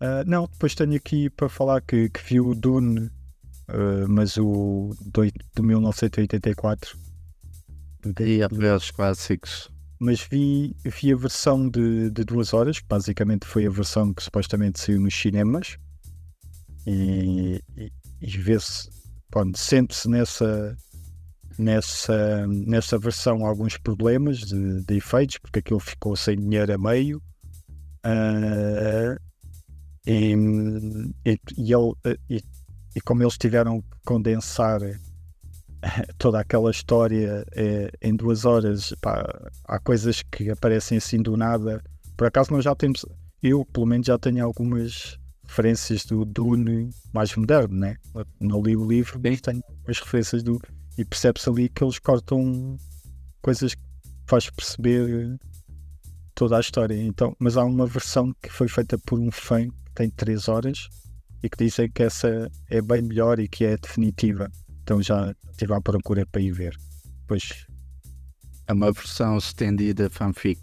Ah, não, depois tenho aqui para falar que, que vi o Dune, ah, mas o do, de 1984. Do David E a os clássicos. mas vi, vi a versão de, de duas horas, que basicamente foi a versão que supostamente saiu nos cinemas. E, e, e vê-se, pronto, sente-se nessa, nessa, nessa versão alguns problemas de, de efeitos, porque aquilo ficou sem dinheiro a meio. Ah, e, e, e ele- e- e como eles tiveram que condensar [LAUGHS] toda aquela história eh, em duas horas, pá, há coisas que aparecem assim do nada. Por acaso nós já temos, eu pelo menos já tenho algumas referências do Dune mais moderno, né? Não li o livro, mas tenho algumas referências do. E percebe-se ali que eles cortam coisas que faz perceber toda a história. Então, mas há uma versão que foi feita por um fã que tem 3 horas e que dizem que essa é bem melhor e que é definitiva. Então já estive à procura para ir ver. Pois, É uma versão estendida fanfic.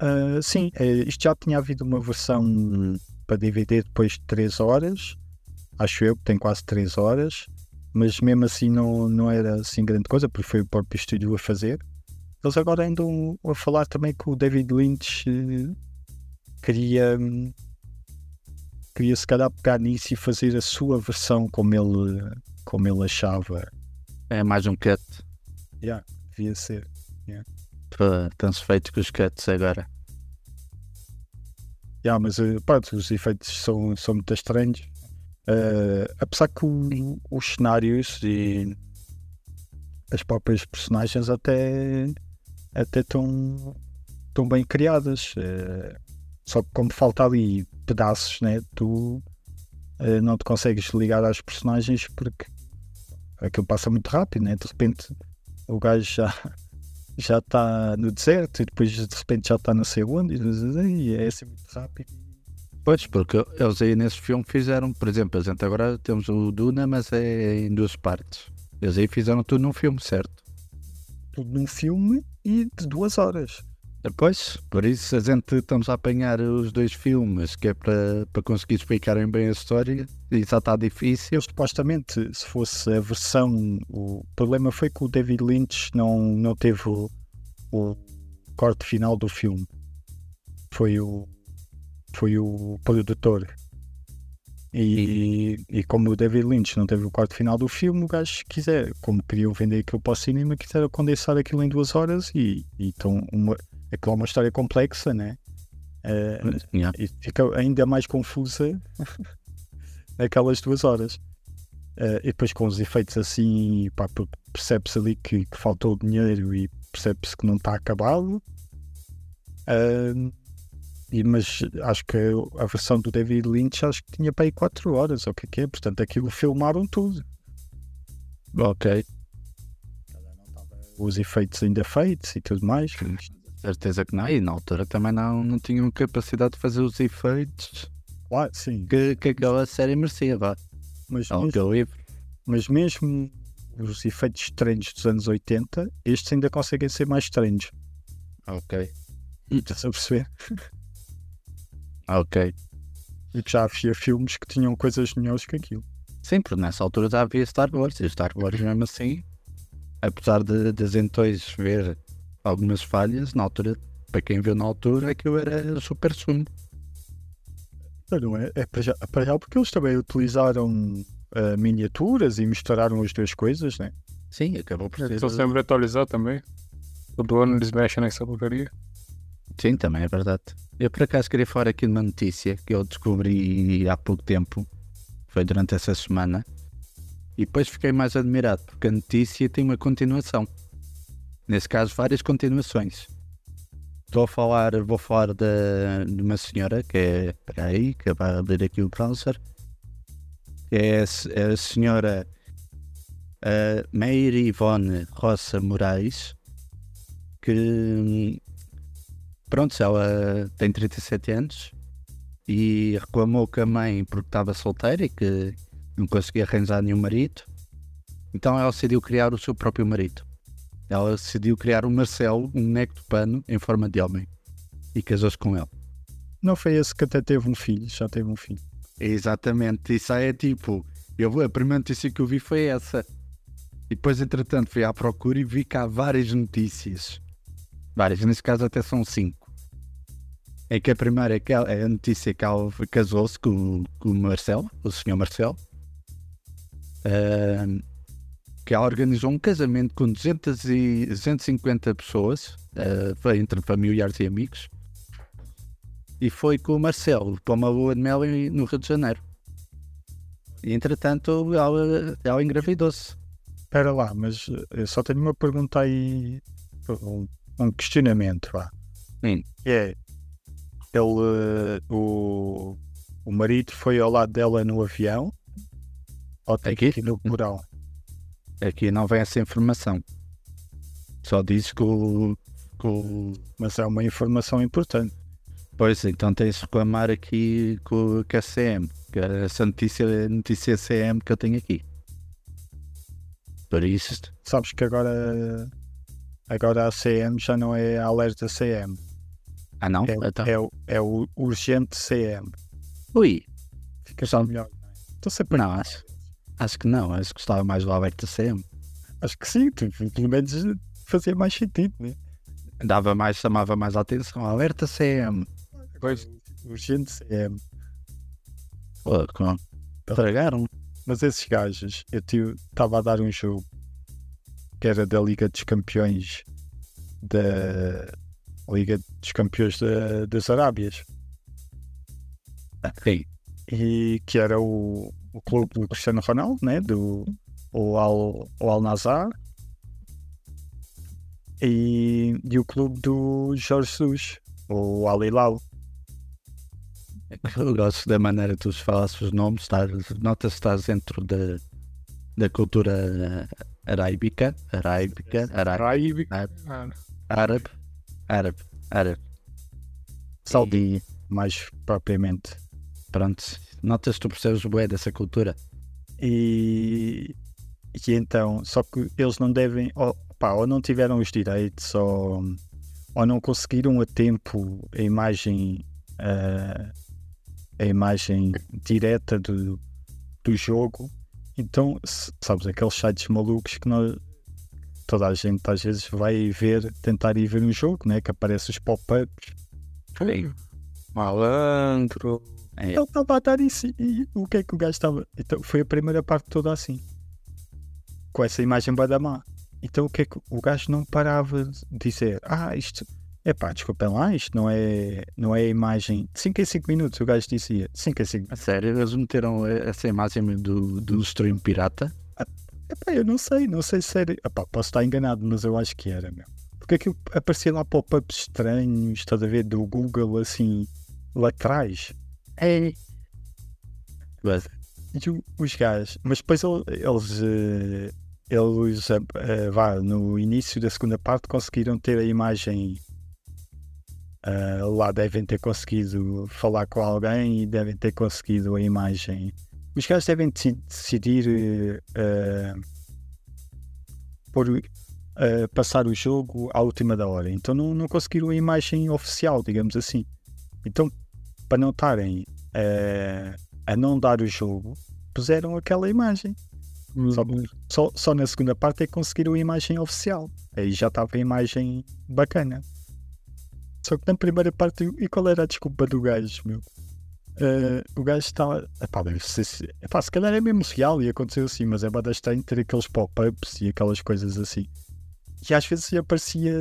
ah, sim, eh, isto já tinha havido uma versão para DVD depois de 3 horas, acho eu que tem quase 3 horas, mas mesmo assim não, não era assim grande coisa, porque foi o próprio estúdio a fazer. Eles agora andam a falar também que o David Lynch eh, queria, queria se calhar pegar nisso e fazer a sua versão como ele, como ele achava. É mais um cut. Yeah, devia ser. Pá, Estão-se feitos com os cuts agora. Yeah, mas eh, pronto, os efeitos são, são muito estranhos. Eh, apesar que o- os cenários e as próprias personagens até até estão estão bem criadas. eh, só que como falta ali pedaços, né, tu eh, não te consegues ligar às personagens porque aquilo passa muito rápido, né? De repente o gajo já já está no deserto e depois de repente já está não sei onde e é assim muito rápido. Pois, porque eles aí nesse filme fizeram, por exemplo, a gente agora temos o Duna, mas é em duas partes. Eles aí fizeram tudo num filme, certo? Tudo num filme e de duas horas. Pois, por isso a gente estamos a apanhar os dois filmes, que é para, para conseguir explicarem bem a história, e já está difícil. Supostamente, se fosse a versão, o problema foi que o David Lynch não, não teve o, o corte final do filme. Foi o, foi o produtor. E, e como o David Lynch não teve o corte final do filme, o gajo quiser, como queriam vender aquilo para o cinema, quiseram condensar aquilo em duas horas e, e então uma, aquilo é uma história complexa, né? Eh, Yeah. e fica ainda mais confusa [LAUGHS] naquelas duas horas. Eh, e depois com os efeitos assim, pá, per- percebe-se ali que, que faltou dinheiro e percebe-se que não está acabado. Ahm, e, mas acho que a versão do David Lynch acho que tinha para aí 4 horas, ou o que é que é, portanto aquilo filmaram tudo. Ok. Os efeitos ainda feitos e tudo mais. Certeza que não. E na altura também não, não tinham capacidade de fazer os efeitos Claro, sim. que, que aquela série merecia, vá. Mas, Ao mesmo, livro. mas mesmo os efeitos estranhos dos anos 80, estes ainda conseguem ser mais estranhos. Ok. Estás a perceber? [LAUGHS] Ok. Eu já havia filmes que tinham coisas melhores que aquilo. Sim, porque nessa altura já havia Star Wars. E Star Wars, mesmo assim, apesar de, das entões ver algumas falhas, na altura, para quem viu na altura, aquilo era super sumo. Não, é? É para já, para já porque eles também utilizaram ah, miniaturas e misturaram as duas coisas, né? Sim, acabou por ser. Estou sempre atualizado também. Todo ano eles mexem nessa porcaria. Sim, também é verdade. Eu por acaso queria falar aqui de uma notícia que eu descobri há pouco tempo, foi durante essa semana, e depois fiquei mais admirado porque a notícia tem uma continuação. Nesse caso, várias continuações. Estou a falar, vou falar de, de uma senhora que é, espera aí, que vai abrir aqui o browser, é a, se- a senhora uh, Meire Ivone Roça Moraes, que hum, Pronto, ela tem 37 anos e reclamou com a mãe porque estava solteira e que não conseguia arranjar nenhum marido. Então ela decidiu criar o seu próprio marido. Ela decidiu criar o Marcelo, um boneco de pano em forma de homem. E casou-se com ele. Não foi esse que até teve um filho, já teve um filho. Exatamente, isso aí é tipo. Eu, a primeira notícia que eu vi foi essa. E depois, entretanto, fui à procura e vi que há várias notícias. Várias, nesse caso até são cinco. É que a primeira é, que ela- é a notícia que ela casou-se com, com o Marcelo, o senhor Marcelo. Ahm, que ela organizou um casamento com 200 e 250 pessoas, foi entre familiares e amigos. E foi com o Marcelo para uma lua de mel no Rio de Janeiro. E entretanto ela, ela engravidou-se. Espera lá, mas eu só tenho uma pergunta aí, um, um questionamento, vá. Sim. Que é, ele, eh, o, o marido foi ao lado dela no avião ou tem Aqui? aqui no porão? Aqui não vem essa informação. Só diz que o. Que o Mas é uma informação importante. pois então tens de reclamar aqui com, com a CM. Que essa notícia é notícia CM que eu tenho aqui. Por isso. Sabes que agora, agora a CM já não é a alerta CM, Ah não? é, o- Então, é, o, é o urgente CM. Ui, Fica Só- melhor. não é? Estou sempre não, acho, acho que não. Acho que gostava mais do alerta CM. Acho que sim, pelo menos fazia mais sentido, né? Dava mais, chamava mais a atenção. Alerta CM. Urgente CM. Pô, com- Estragaram. Mas esses gajos, eu estava a dar um jogo que era da Liga dos Campeões da Liga dos Campeões da- das Arábias Sim. e que era o, o clube do Cristiano Ronaldo, né? do o Al, o Al Nazar e, e o clube do Jorge Jesus, o Al Hilal. Eu gosto da maneira que tu falas os nomes, estás, notas que estás dentro da, da cultura arábica, arábica, arábica. Ah, árabe, árabe, árabe. Saudi, mais propriamente. Pronto, notas que tu percebes o bué dessa cultura. E, e então, só que eles não devem, ou, pá, ou não tiveram os direitos, ou, ou não conseguiram a tempo a imagem, ah, a imagem direta do, do jogo. Então, sabes, aqueles sites malucos que nós, toda a gente às vezes vai ver, tentar ir ver um jogo, né? Que aparece os pop-ups. Sim. Malandro. É, Ele estava a dar isso e o que é que o gajo estava. Então foi a primeira parte toda assim. Com essa imagem badamá. Então o que é que o gajo não parava de dizer? Ah, isto. É pá, desculpem lá, isto não é, não é a imagem. 5 em 5 minutos o gajo dizia. 5 em 5 a sério, eles meteram essa imagem do, do stream pirata. Epá, eu não sei, não sei se era. Epá, posso estar enganado, mas eu acho que era, meu. Porque aquilo aparecia lá pop-ups estranhos, estás a ver, do Google assim, lá atrás. É. Mas, E os gajos, mas depois ele- eles, eh, eles eh, eh, vá, no início da segunda parte conseguiram ter a imagem lá devem ter conseguido falar com alguém e devem ter conseguido a imagem. Os gajos devem deci- decidir eh, ah, pôr, ah, passar o jogo à última da hora. Então não, não conseguiram a imagem oficial, digamos assim. Então, para não estarem eh, a não dar o jogo, puseram aquela imagem. Só, só, só na segunda parte é que conseguiram a imagem oficial. Aí já estava a imagem bacana. Só que na primeira parte, e qual era a desculpa do gajo, meu? Eh, o gajo estava. Epá, deve ser, se- epá, se calhar é mesmo real e aconteceu assim, mas é bada estranho ter aqueles pop-ups e aquelas coisas assim. E às vezes aparecia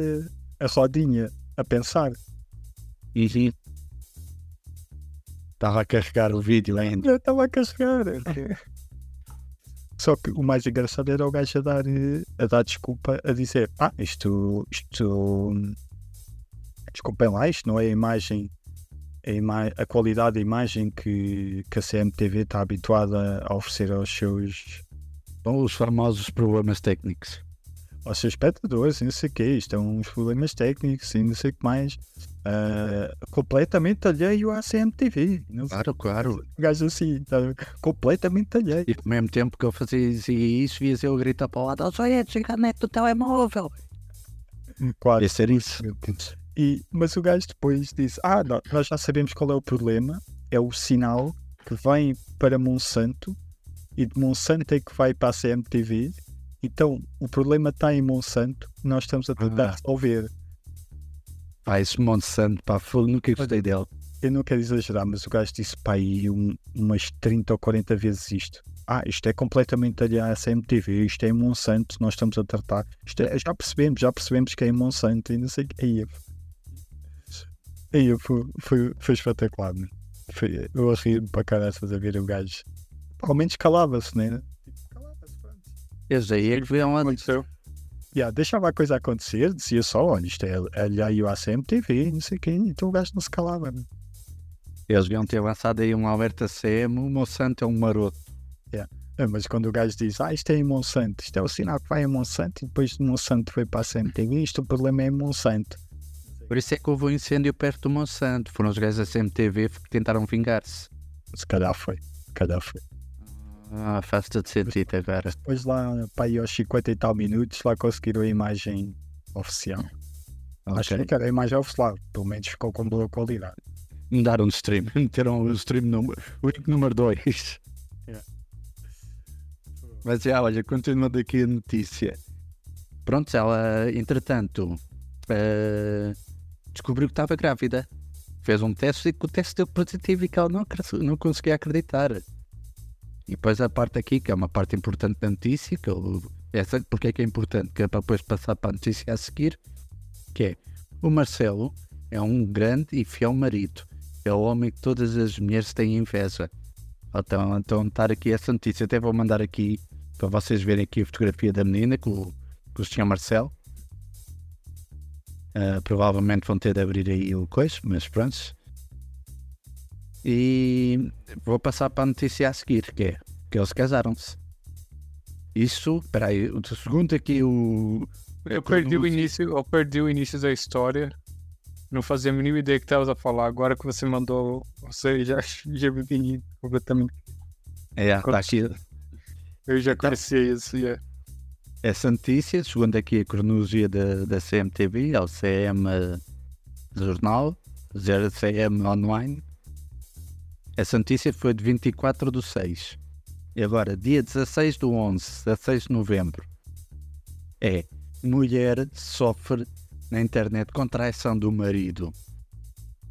a rodinha a pensar. Uhum. Estava a carregar o vídeo ainda. Estava a carregar. Só que o mais engraçado era o gajo a dar, eh, a dar desculpa, a dizer: Ah, isto. isto desculpem lá, isto não é a imagem. A, qualidade da imagem que, que a CMTV está habituada a oferecer aos seus, Bom, os famosos problemas técnicos. aos seus espectadores, não sei o quê. Isto é uns problemas técnicos e não sei o que mais. Ah, completamente alheio à CMTV. Não sei, Claro, claro. o gajo assim, tá, completamente alheio. E ao mesmo tempo que eu fazia isso, vias eu gritar para o lado: Olha, desliga a net do telemóvel. Quase. Ia ser isso. E, mas o gajo depois disse: Ah, nó- nós já sabemos qual é o problema. É o sinal que vem para Monsanto e de Monsanto é que vai para a CMTV. Então o problema está em Monsanto. Nós estamos a tentar Ah. resolver. Pá, esse Monsanto, pá, fogo, nunca gostei dele. Eu não quero exagerar, mas o gajo disse para aí um- umas 30 ou 40 vezes isto. Ah, isto é completamente alheio à CMTV, isto é em Monsanto, nós estamos a tratar. Isto é- já percebemos, já percebemos que é em Monsanto e não sei o que. Aí, foi, foi, foi espetacular, né? Foi, eu a rir para caralho a ver o gajo. Pelo menos calava-se, né? Tipo, calava-se, pronto. Eles aí é que viram lá. Aconteceu. Yeah, deixava a coisa acontecer, dizia só, olha, isto é alheio à CMTV, não sei o quê. Então o gajo não se calava, né? Eles deviam ter lançado aí um alerta CM. O Monsanto é um maroto. Ah, mas quando o gajo diz, ah, isto é em Monsanto, isto é o sinal que vai em Monsanto e depois de Monsanto foi para a CMTV, isto o problema é em Monsanto. Por isso é que houve um incêndio perto do Monsanto. Foram os gajos da CMTV que tentaram vingar-se. Se calhar foi, se calhar foi. Ah, faz todo sentido agora. Depois lá, para aí aos 50 e tal minutos, lá conseguiram a imagem oficial. Acho Ok. que era a imagem oficial, pelo menos ficou com boa qualidade. Mudaram de stream. [LAUGHS] Meteram o stream número, o link número 2. Yeah. Mas já, olha, continuando aqui a notícia. Pronto, ela, entretanto, eh, descobriu que estava grávida. Fez um teste e o teste deu positivo e que ela não, não conseguia acreditar. E depois a parte aqui, que é uma parte importante da notícia, que eu, essa, porque é que é importante? Que é para depois passar para a notícia a seguir, que é o Marcelo é um grande e fiel marido. É o homem que todas as mulheres têm inveja. Então, então estar aqui essa notícia, até vou mandar aqui para vocês verem aqui a fotografia da menina com, com o Sr. Marcelo. Ah, provavelmente vão ter de abrir aí o coisa, mas pronto. E vou passar para a notícia a seguir, que é que eles casaram-se. Isso, espera aí, o segundo aqui o... Eu perdi o início, eu perdi o início da história. Não fazia a mínima ideia que estavas a falar. Agora que você mandou, você já, [LAUGHS] já me completamente. É, está aqui Eu já Então- conhecia isso. já. Essa notícia, segundo aqui a cronologia da, da CMTV, ao CM Jornal, 0 CM Online. Essa notícia foi de 24 do 6. E agora, dia 16 do 11, 16 de novembro, é mulher sofre na internet com traição do marido.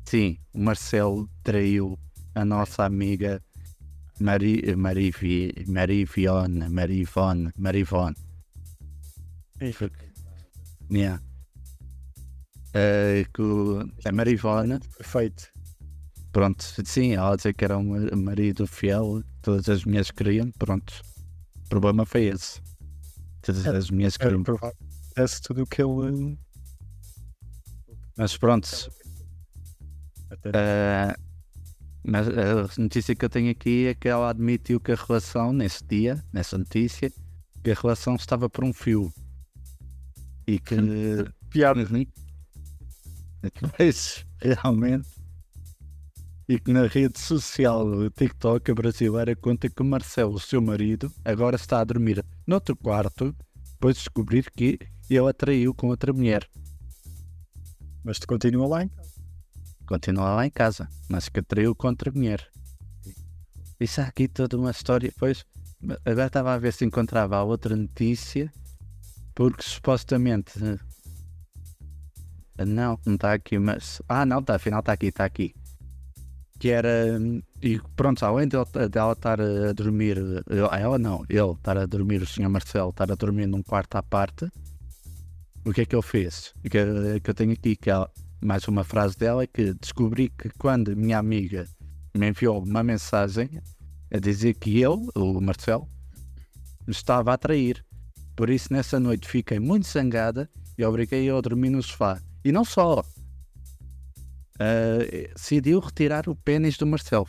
Sim, o Marcelo traiu a nossa amiga Mari, Marivi, Marivione, Marivone, Marivone. Yeah. Eh, que o- a Marivone, Perfeito. pronto, sim, ela dizia que era um ma- marido fiel, todas as mulheres queriam, pronto. O problema foi esse. Todas É, as mulheres Era queriam. provável. Esse tudo o que ele. Mas pronto, eh, mas a notícia que eu tenho aqui é que ela admitiu que a relação, nesse dia, nessa notícia, que a relação estava por um fio. E que. Piada. Uhum. Depois, realmente. E que na rede social TikTok a brasileira conta que Marcelo, o seu marido, agora está a dormir noutro quarto, depois de descobrir que ele atraiu com outra mulher. Mas tu continua lá em casa. Continua lá em casa, mas que atraiu com outra mulher. Isso há aqui toda uma história. Pois, agora estava a ver se encontrava outra notícia, porque supostamente. eh, Não, não está aqui, mas. Ah, não, está, afinal está aqui, está aqui. Que era. E pronto, além dela dela estar a dormir. eh, Ela não, ele estar a dormir, o senhor Marcelo estar a dormir num quarto à parte. O que é que ele fez? O que, é- que eu tenho aqui, que ela, mais uma frase dela, é que descobri que quando minha amiga me enviou uma mensagem a dizer que ele, o Marcelo, me estava a trair. Por isso, nessa noite fiquei muito zangada e obriguei-a a dormir no sofá. E não só. ah, decidiu retirar o pênis do Marcelo.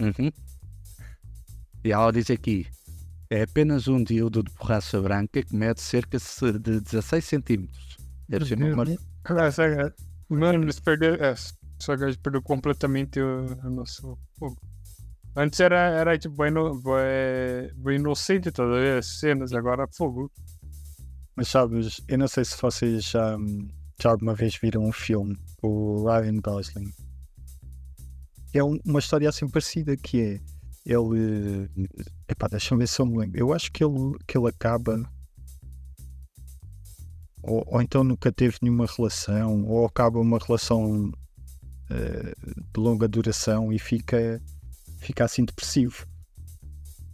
Uhum. E ela diz aqui: é apenas um dildo de borracha branca que mede cerca de 16 centímetros. Deve ser uma Essa- Mano, eles perderam. É, só perderam completamente o, o nosso fogo. Antes era, era tipo, bem inocente todas as cenas, agora fogo. Mas sabes, eu não sei se vocês já, já alguma vez viram um filme, o Ryan Gosling. É um- uma história assim parecida que é ele. Epá, deixa-me ver se eu me lembro. Eu acho que ele, que ele acaba. Ou, ou então nunca teve nenhuma relação, ou acaba uma relação eh, de longa duração e fica, fica assim depressivo.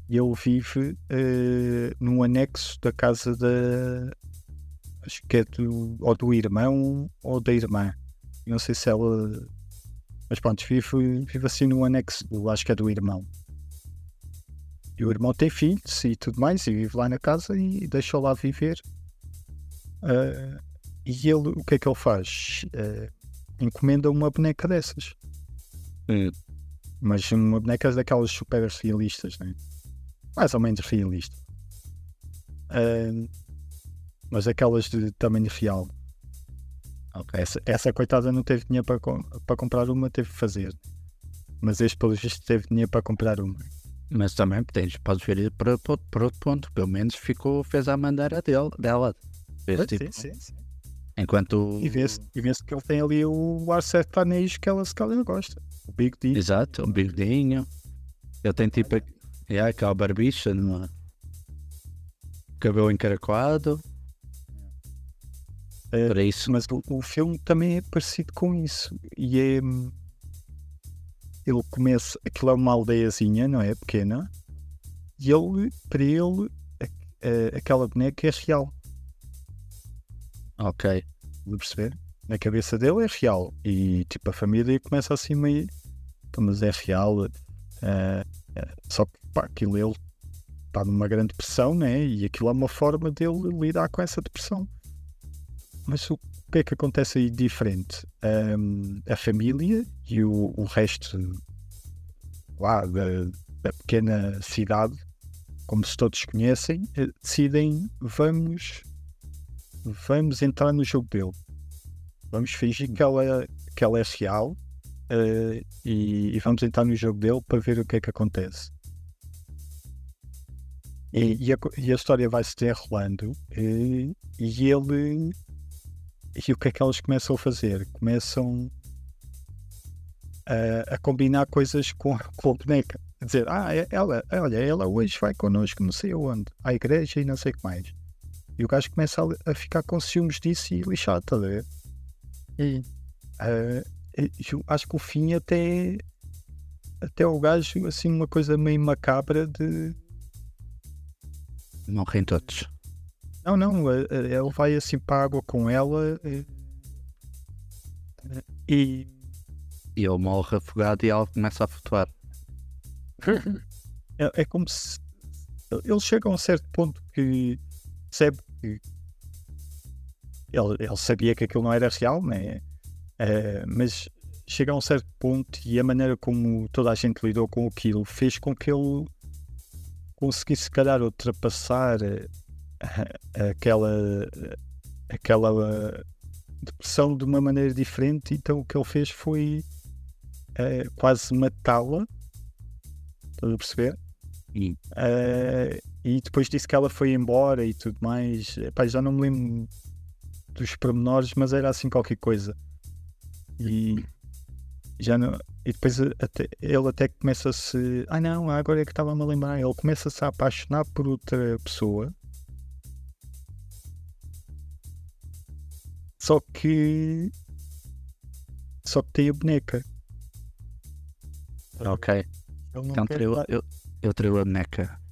E ele vive eh, num anexo da casa da. Acho que é do, ou do irmão ou da irmã. Não sei se ela. Mas pronto, vive, vive assim num anexo, do, acho que é do irmão. E o irmão tem filhos e tudo mais, e vive lá na casa e deixa lá viver. Ah, e ele, o que é que ele faz? Ah, encomenda uma boneca dessas. Mas uma boneca daquelas super realistas, né? mais ou menos realista. Ah, mas aquelas de tamanho real. Ok. Essa, essa coitada não teve dinheiro para, com- para comprar uma, teve que fazer. Mas este, pelo visto, teve dinheiro para comprar uma. Mas também tens, podes ver por, por, por outro ponto. Pelo menos ficou, fez a maneira dele, dela. Fez, tipo, sim, sim. Enquanto. E vê-se vê que ele tem ali o Arcet Tanejo que ela se calhar gosta. O Big D. Exato, um bigodinho. Ele tem tipo. É aquela barbicha, não é? Cabelo encaracolado. É, Para isso. Mas o, o filme também é parecido com isso. E é. Ele começa. Aquilo é uma aldeiazinha, não é? Pequena. E ele, para ele, a- a- aquela boneca é real. Ok. de perceber? Na cabeça dele é real. E tipo, a família começa assim meio. "Pá, Mas é real. eh, só que pá, aquilo ele está numa grande depressão, né? E aquilo é uma forma dele lidar com essa depressão. Mas o que é que acontece aí diferente? Ahm, a família e o, o resto lá da, da pequena cidade, como se todos conhecem, eh, decidem vamos vamos entrar no jogo dele. Vamos fingir que ela, é- que ela é real eh, e, e vamos entrar no jogo dele para ver o que é que acontece. E, e a, e a história vai se desenrolando eh, e ele. E o que é que elas começam a fazer? Começam a, a combinar coisas com, a- com a boneca. A dizer, ah, é- ela, olha, ela hoje vai connosco, não sei aonde, à igreja e não sei o que mais. E o gajo começa a, a ficar com ciúmes disso e lixado, estás a ver? E ah, eu acho que o fim até até o gajo assim uma coisa meio macabra de Morrem todos. não, não, eh, eh, ele vai assim para a água com ela e E ele morre afogado e ela começa a flutuar. é, é como se ele chega a um certo ponto que percebe que ele, ele sabia que aquilo não era real, né? Eh, mas chega a um certo ponto e a maneira como toda a gente lidou com aquilo fez com que ele conseguisse, se calhar, ultrapassar eh, [LAUGHS] aquela aquela uh, depressão de uma maneira diferente, então o que ele fez foi uh, quase matá-la. Estás a perceber? Sim. Uh, e depois disse que ela foi embora e tudo mais. Epá, já não me lembro dos pormenores, mas era assim qualquer coisa. E já não. E depois até, ele até começa-se. Ah não, agora é que estava-me a lembrar. Ele começa-se a apaixonar por outra pessoa. Só que. Só que tem a boneca. Ok. Ele não Então eu, eu traiu a boneca.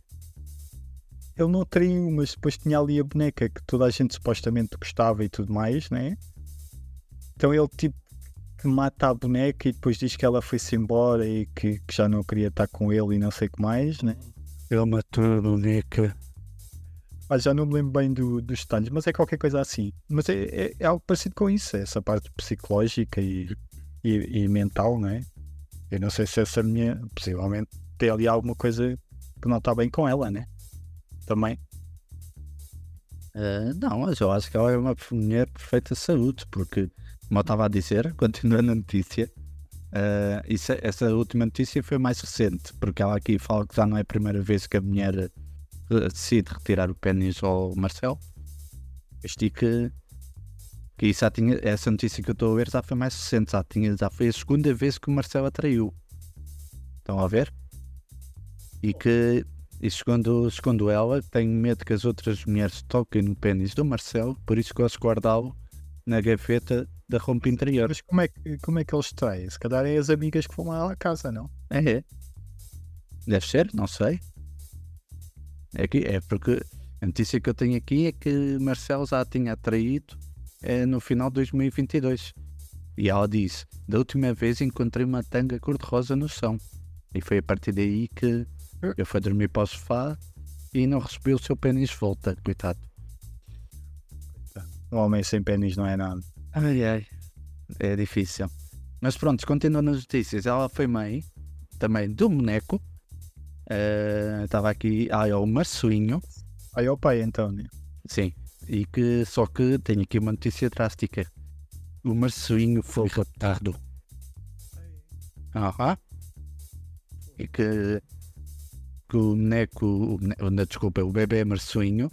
Ele não traiu, mas depois tinha ali a boneca que toda a gente supostamente gostava e tudo mais, né? Então ele tipo mata a boneca e depois diz que ela foi-se embora e que, que já não queria estar com ele e não sei o que mais, né? Ele matou a boneca. Ah, já não me lembro bem do- dos detalhes, mas é qualquer coisa assim. Mas é, é- é algo parecido com isso, essa parte psicológica e, e, e mental, não é? Eu não sei se essa minha, possivelmente, tem ali alguma coisa que não está bem com ela, né? Também. Ah, não, mas eu acho que ela é uma mulher de perfeita saúde, porque, como eu estava a dizer, [LAUGHS] continuando a notícia, ah, isso- essa última notícia foi mais recente, porque ela aqui fala que já não é a primeira vez que a mulher eh, decide retirar o pênis ao Marcel. E que, que isso já tinha, essa notícia que eu estou a ver já foi mais recente, já, tinha, já foi a segunda vez que o Marcel a traiu. Estão a ver? E que e segundo, segundo ela, tenho medo que as outras mulheres toquem no pênis do Marcelo, por isso gosto de guardá-lo na gaveta da roupa interior. Mas como é, que, como é que eles traem? Se calhar é as amigas que vão lá à casa, não? É, é. Deve ser, não sei. É, que, é porque a notícia que eu tenho aqui é que Marcelo já a tinha traído é, no final de 2022. E ela disse: Da última vez encontrei uma tanga cor-de-rosa no chão. E foi a partir daí que eu fui dormir para o sofá e não recebi o seu pênis de volta, coitado. Um homem sem pênis não é nada. Ai ai, é difícil. Mas pronto, continuando nas notícias, ela foi mãe também do boneco. Eh, Estava aqui, ah, é o Marcelinho, Aí ao pai, então, né? sim, e que só que tem aqui uma notícia drástica. O Marcelinho foi raptado. Aham. E que, que o boneco, o bone- não, desculpa, o bebê Marcelinho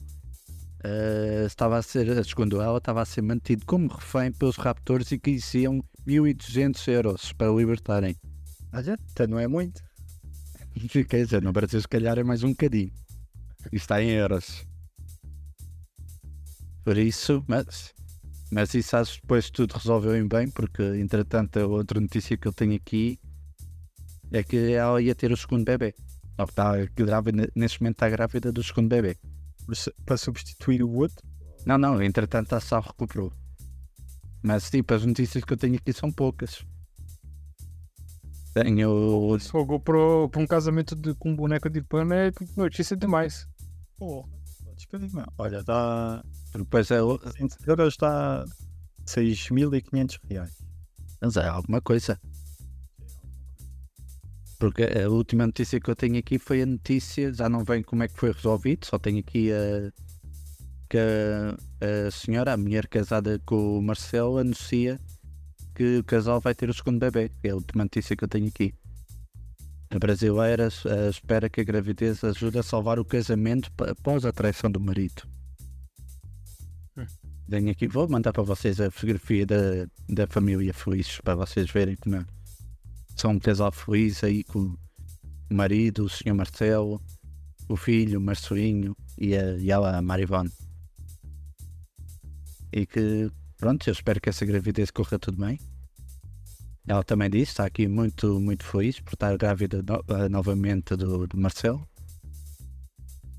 eh, estava a ser, segundo ela, estava a ser mantido como refém pelos raptores e que exigiam 1200 euros para o libertarem. Olha, até não é muito. [LAUGHS] Quer dizer, no Brasil se calhar é mais um bocadinho. Isto está em euros. Por isso, mas, mas isso acho que depois tudo resolveu em bem, porque entretanto a outra notícia que eu tenho aqui é que ela ia ter o segundo bebê. Que está grávida, neste momento está grávida do segundo bebê. Para substituir o outro, Não, não, entretanto a Sal recuperou. Mas tipo, as notícias que eu tenho aqui são poucas. Tenho. Fogou pro, pra um casamento de- com um boneco de pano é notícia demais. pô, não. olha, dá Depois é, o- 200 euros, dá 6.500 reais. Mas é alguma coisa. Porque a última notícia que eu tenho aqui foi a notícia, já não vem como é que foi resolvido, só tenho aqui a que a, a senhora, a mulher casada com o Marcelo, anuncia que o casal vai ter o segundo bebê. É a última notícia que eu tenho aqui. A brasileira espera que a gravidez ajude a salvar o casamento após a traição do marido. Hum. Tenho aqui, vou mandar para vocês a fotografia da, da família feliz para vocês verem como é. São casal feliz aí com o marido, o senhor Marcelo, o filho, o Marcelinho e, a, e ela, a Marivone. E que, pronto, eu espero que essa gravidez corra tudo bem. Ela também disse, está aqui muito, muito feliz por estar grávida no- eh, novamente do, do Marcelo.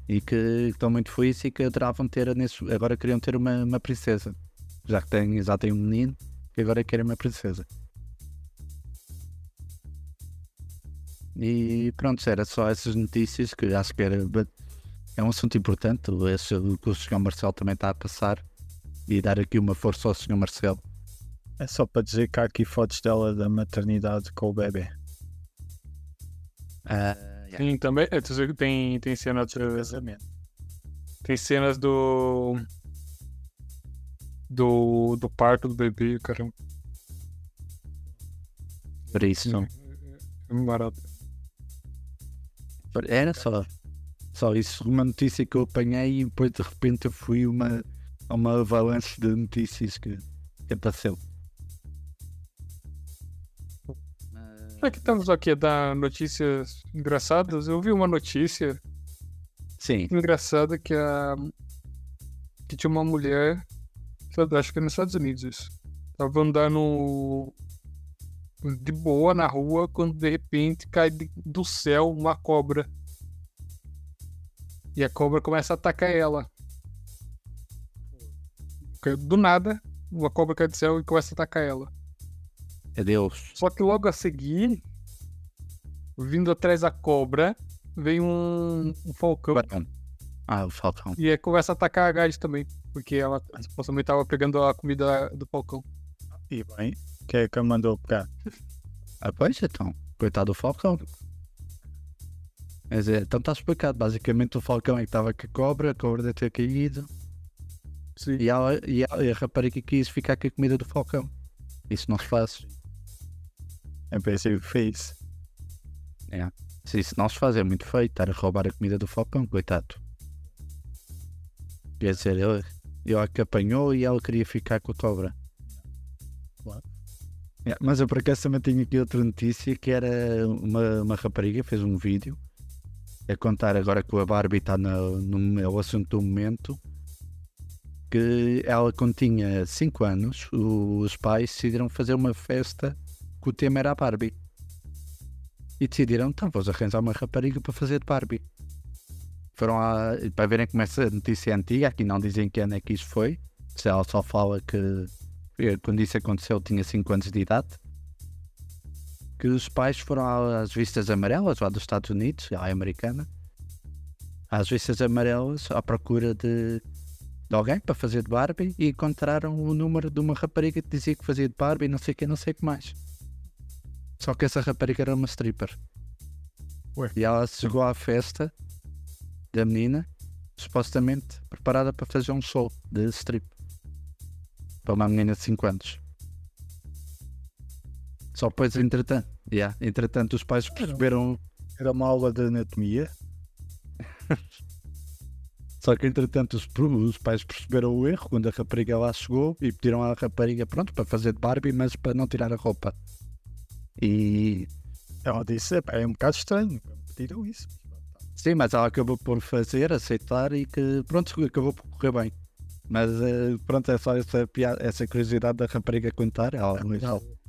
E que estão muito felizes e que adoravam ter, agora queriam ter uma, uma princesa. Já que têm, já têm um menino, que agora querem uma princesa. E pronto, era só essas notícias que acho que era, é um assunto importante. Esse, o que o Sr. Marcelo também está a passar. E dar aqui uma força ao Sr. Marcelo. É só para dizer que há aqui fotos dela da maternidade com o bebê. Ah, Sim, também. é, Tem, tem cenas. Do casamento. Tem cenas do. do, do parto do bebê, caramba. Por isso. Não. É muito barato. Era só. Só isso. Uma notícia que eu apanhei e depois de repente eu fui uma, a uma avalanche de notícias que, que apareceu. Já que estamos aqui a dar notícias engraçadas, eu vi uma notícia Sim. engraçada que a que tinha uma mulher, acho que é nos Estados Unidos isso. Tava andando de boa na rua quando de repente cai de- do céu uma cobra. E a cobra começa a atacar ela. Do nada, uma cobra cai do céu e começa a atacar ela. É Deus. Só que logo a seguir, vindo atrás da cobra, vem um, um falcão. Ah, o Falcão. E aí começa a atacar a Gade também. Porque ela supostamente tava pegando a comida do falcão. E bem, quem é que a mandou pegar? Ah, pois então. Coitado do Falcão. Mas é, então está explicado. Basicamente o Falcão é que estava com a cobra, a cobra deve ter caído. Sim. E, ela, e, ela, e a rapariga quis ficar com a comida do Falcão. Isso não se faz. Em princípio fez. É. Se isso não se faz, é muito feio. Estar a roubar a comida do Falcão, coitado. Quer dizer, ele, ele que apanhou e ela queria ficar com a cobra. Mas eu por acaso também tenho aqui outra notícia que era uma, uma rapariga fez um vídeo a contar agora que a Barbie está no, no, é assunto do momento que ela quando tinha 5 anos os pais decidiram fazer uma festa que o tema era a Barbie. E decidiram então vamos arranjar uma rapariga para fazer de Barbie. Foram lá para verem como essa notícia é antiga aqui não dizem que ano é que isso foi se ela só fala que quando isso aconteceu eu tinha 5 anos de idade. Que os pais foram às vistas amarelas lá dos Estados Unidos, é americana às vistas amarelas à procura de, de alguém para fazer de Barbie e encontraram o número de uma rapariga que dizia que fazia de Barbie não sei o que, não sei o que mais. Só que essa rapariga era uma stripper. Ué. e ela chegou à festa da menina supostamente preparada para fazer um show de strip para uma menina de 5 anos. Só depois, entretanto, yeah, entretanto os pais perceberam. Era uma aula de anatomia. [LAUGHS] Só que entretanto os, os pais perceberam o erro quando a rapariga lá chegou e pediram à rapariga pronto para fazer de Barbie, mas para não tirar a roupa. E Ela disse: "Epá, é um bocado estranho. Pediram isso. sim, mas ela acabou por fazer, aceitar e que pronto, acabou por correr bem. Mas eh, pronto, é só essa, piada, essa curiosidade da rapariga contar. Ela.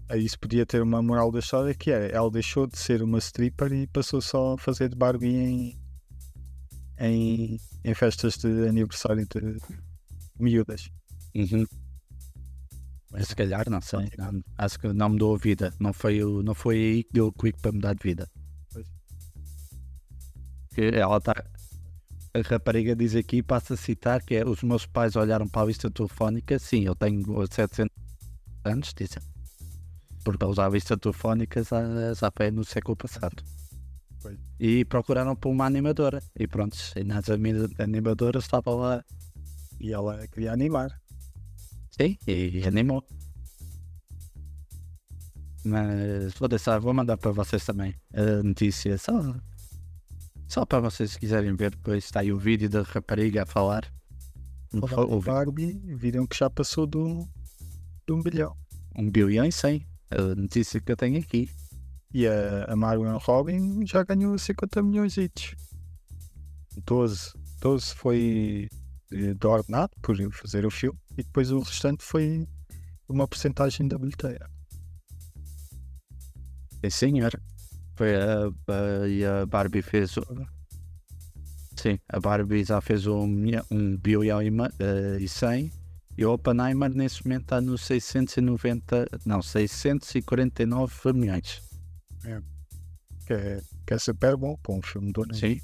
Aí isso podia ter uma moral da história que é: ela deixou de ser uma stripper e passou só a fazer de Barbie em, em, em festas de aniversário de miúdas. Uhum. Mas se calhar, não sei. Não, acho que não mudou a vida. Não foi, o, não foi aí que deu o quick para mudar de vida. Pois. Que ela está. A rapariga diz aqui, passa a citar, que é os meus pais olharam para a lista telefónica. Sim, eu tenho 700 anos, dizem. Porque eles à lista telefónica já, já foi no século passado. E procuraram por uma animadora. E pronto, e nas anima- animadoras estava lá E ela queria animar. Sim, e animou. Mas vou deixar, vou mandar para vocês também a notícia, só, só para vocês quiserem ver, depois está aí o vídeo da rapariga a falar. De um, Barbie, viram que já passou do, de um bilhão. um bilhão e cem, a notícia que eu tenho aqui. E a, a Margot Robin já ganhou 50 milhões each. 12, 12 foi eh, do ordenado por fazer o filme e depois o restante foi uma porcentagem da bilheteira. Sim senhor. Foi a, a, e a Barbie fez. Sim, a Barbie já fez um, um bilhão e, eh, e cem e o Oppenheimer nesse momento está nos 690, não, 649 milhões. Que é, que é super bom para um filme do. Sim,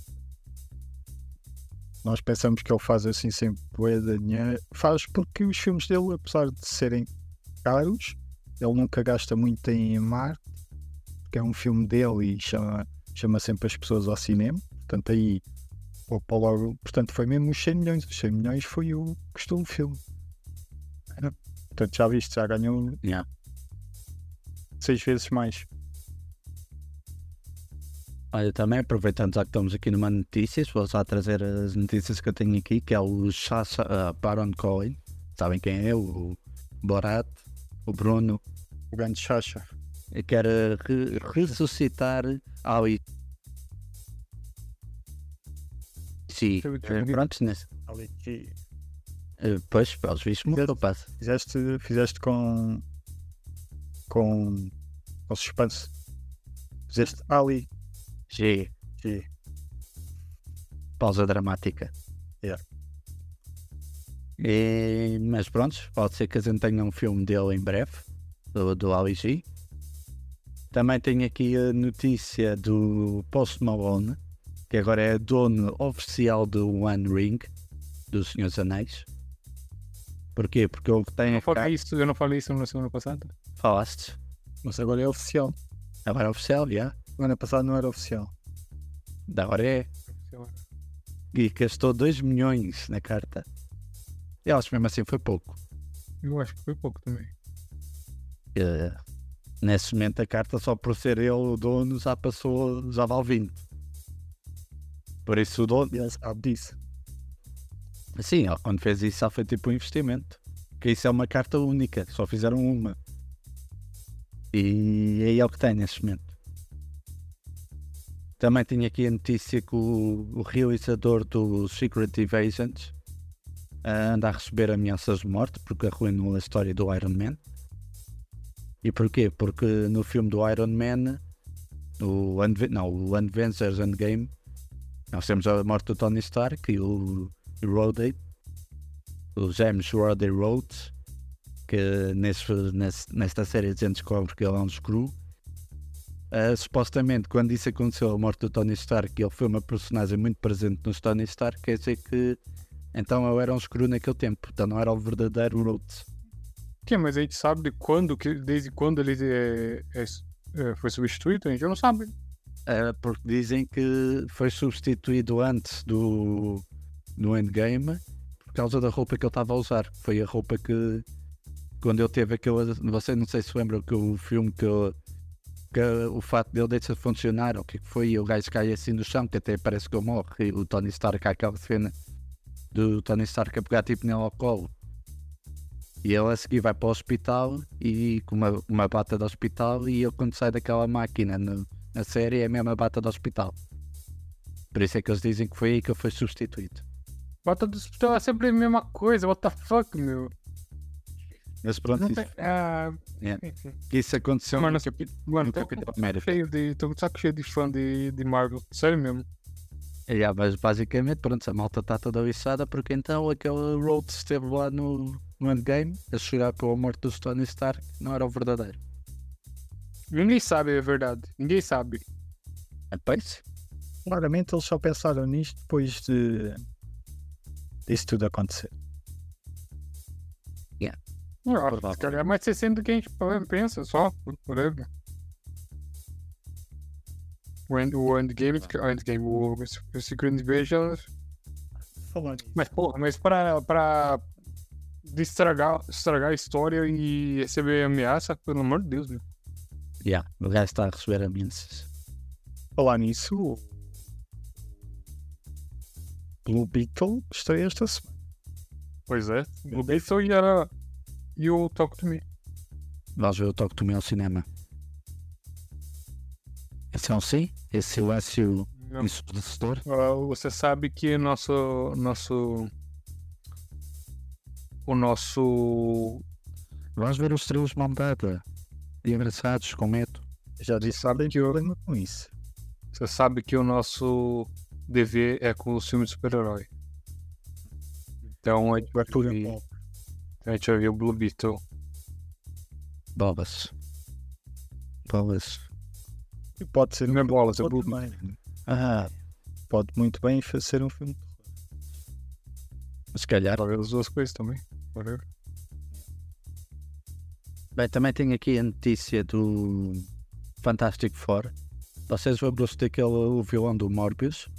Nós pensamos que ele faz assim sempre dinheiro. Faz porque os filmes dele, apesar de serem caros, ele nunca gasta muito em marketing, porque é um filme dele e chama, chama sempre as pessoas ao cinema. Portanto, aí poupa logo. Portanto, foi mesmo os 100 milhões. Os 100 milhões foi o que custou o filme. Portanto, já viste, já ganhou Yeah. seis vezes mais. Olha, também aproveitando já que estamos aqui numa notícias, vou já trazer as notícias que eu tenho aqui, que é o Sacha uh, Baron Cohen. Sabem quem é? O Borat, o Bruno. O grande Chacha. Quer uh, re- ressuscitar Ali. Sim, o que eh, é? pronto, né? Ali Eh, Pois, pelos vistos, morreu, passa. fizeste, fizeste com, com, com suspense. Fizeste Ali. G, Que pausa dramática. Yeah. E, mas pronto, pode ser que a gente tenha um filme dele em breve, do, do Ali G. Também tenho aqui a notícia do Post Malone, que agora é dono oficial do One Ring, do Senhor dos Anéis. Porquê? Porque ele tem Eu cara... isso, eu não falei isso na semana passada. Falaste. Mas agora é oficial. Agora é oficial, já. No ano passado não era oficial. Da agora é. E gastou 2 milhões na carta. Eu acho que mesmo assim foi pouco. Eu acho que foi pouco também. Eh, nesse momento a carta só por ser ele o dono já passou, já vale 20. Por isso o dono, ele sabe disso. sim, quando fez isso já foi tipo um investimento. Que isso é uma carta única, só fizeram uma. E é ele que tem nesse momento. Também tenho aqui a notícia que o, o realizador do Secret Invasions ah, anda a receber ameaças de morte porque arruinou a história do Iron Man. E porquê? Porque no filme do Iron Man, o, não, o Avengers Endgame, nós temos a morte do Tony Stark e o Rhodey, o James Roddy Rhodes, que nesse, nesse- nesta série a gente descobre que ele é um screw. Ah, supostamente, quando isso aconteceu, a morte do Tony Stark, ele foi uma personagem muito presente nos Tony Stark, quer dizer que então eu era um screw naquele tempo, então não era o verdadeiro Rhodes. Que, mas a gente sabe de quando, desde quando ele é, é, é, foi substituído? A gente não sabe. É, porque dizem que foi substituído antes do, do Endgame por causa da roupa que ele estava a usar. Foi a roupa que quando ele teve aquele. Você não sei se lembram que o filme que, que o fato dele deixa de funcionar, o que foi, e o gajo cai assim no chão, que até parece que ele morre, e o Tony Stark aquela cena do Tony Stark a pegar tipo nele ao colo. E ele a seguir vai para o hospital e com uma, uma bata de hospital e ele quando sai daquela máquina no, na série é a mesma bata do hospital. Por isso é que eles dizem que foi aí que ele foi substituído. Bota do hospital é sempre a mesma coisa, what the fuck, meu. Mas pronto, isso, tem. Ah, enfim. isso aconteceu Mano, no, capi- Mano, no Capitão com América. cheio de. Com saco cheio de fã de, de Marvel. Sério mesmo. É, mas basicamente, pronto, a malta está toda lixada porque então aquele Rhodes esteve lá no, no Endgame a chorar pela morte do Tony Stark, não era o verdadeiro. Ninguém sabe a verdade. Ninguém sabe. É pois? Claramente eles só pensaram nisto depois de disso tudo acontecer. Ah, Provável. se calhar é mais 60 do que a gente pensa, só. Whatever. O, end, o Endgame, o Endgame, o, o Secret Invasion. Falando Mas, porra, mas pra, pra estragar, estragar a história e receber ameaça, pelo amor de Deus, meu. Yeah, o gajo está a receber ameaças. falar nisso, Blue Beetle estreia esta semana. Pois é. O Beatles e era. E o Talk to Me. Vamos ver o toque do meu cinema. Esse é um sim? Esse silêncio ensurdecedor? Ah, Você sabe que nosso. Nosso. O nosso. Vamos ver os trilhos de mão dada. E abraçados com medo. Já disse, sabem que eu problema com isso. Você sabe que o nosso dever é com os filmes de super-herói. Então a gente vai ver, bom. a gente vai ver o Blue Beetle. Bobas. Bobas. E pode ser Não é bolas, é pode, Blue bem, Ah, pode muito bem ser um filme. se calhar. Ver as duas coisas também. Bem, também tenho aqui a notícia do Fantastic Four. Vocês lembram-se daquele o vilão do Morbius?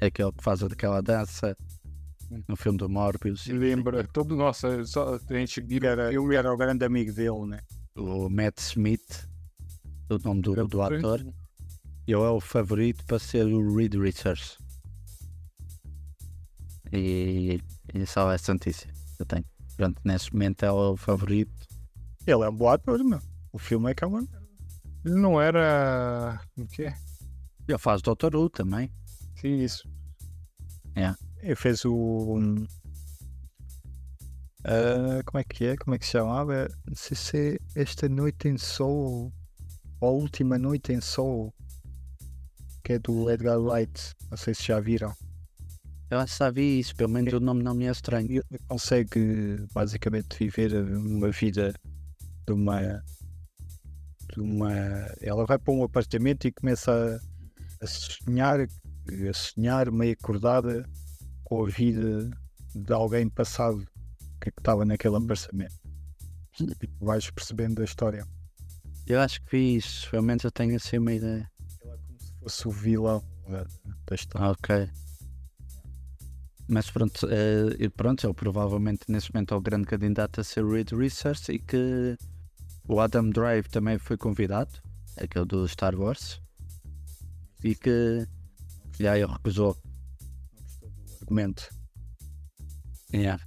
É aquele que faz aquela dança no filme do Morbius. Lembra, todo, nossa, só, a gente era, filme. era o grande amigo dele, né? O Matt Smith, o nome do, do ator, ele é o favorito para ser o Reed Richards. E, e só essa notícia que eu tenho. Pronto, nesse momento é o favorito. Ele é um bom ator, meu. O filme é que é uma. Ele não era. O quê? Ele faz Doctor Who também. Sim, isso. Ele fez o. um, ah, como é que é? Como é que se chamava? Não sei se é Esta Noite em Soul ou A Última Noite em Soul, que é do Edgar Wright. Não sei se já viram. Eu acho que já vi isso, pelo menos o nome não me é estranho. Ele consegue basicamente viver uma vida de uma. De uma ela vai para um apartamento e começa a, a sonhar, a sonhar meio acordada com a vida de alguém passado que estava naquele apartamento. E vais percebendo a história. Eu acho que vi isso, pelo menos eu tenho assim uma ideia. Ele é como se fosse o vilão da, história. Ok. Mas pronto, e pronto, ele provavelmente nesse momento é o grande candidato a ser Reed Research e que o Adam Drive também foi convidado, aquele do Star Wars, e que já ele recusou. Argumento. Yeah.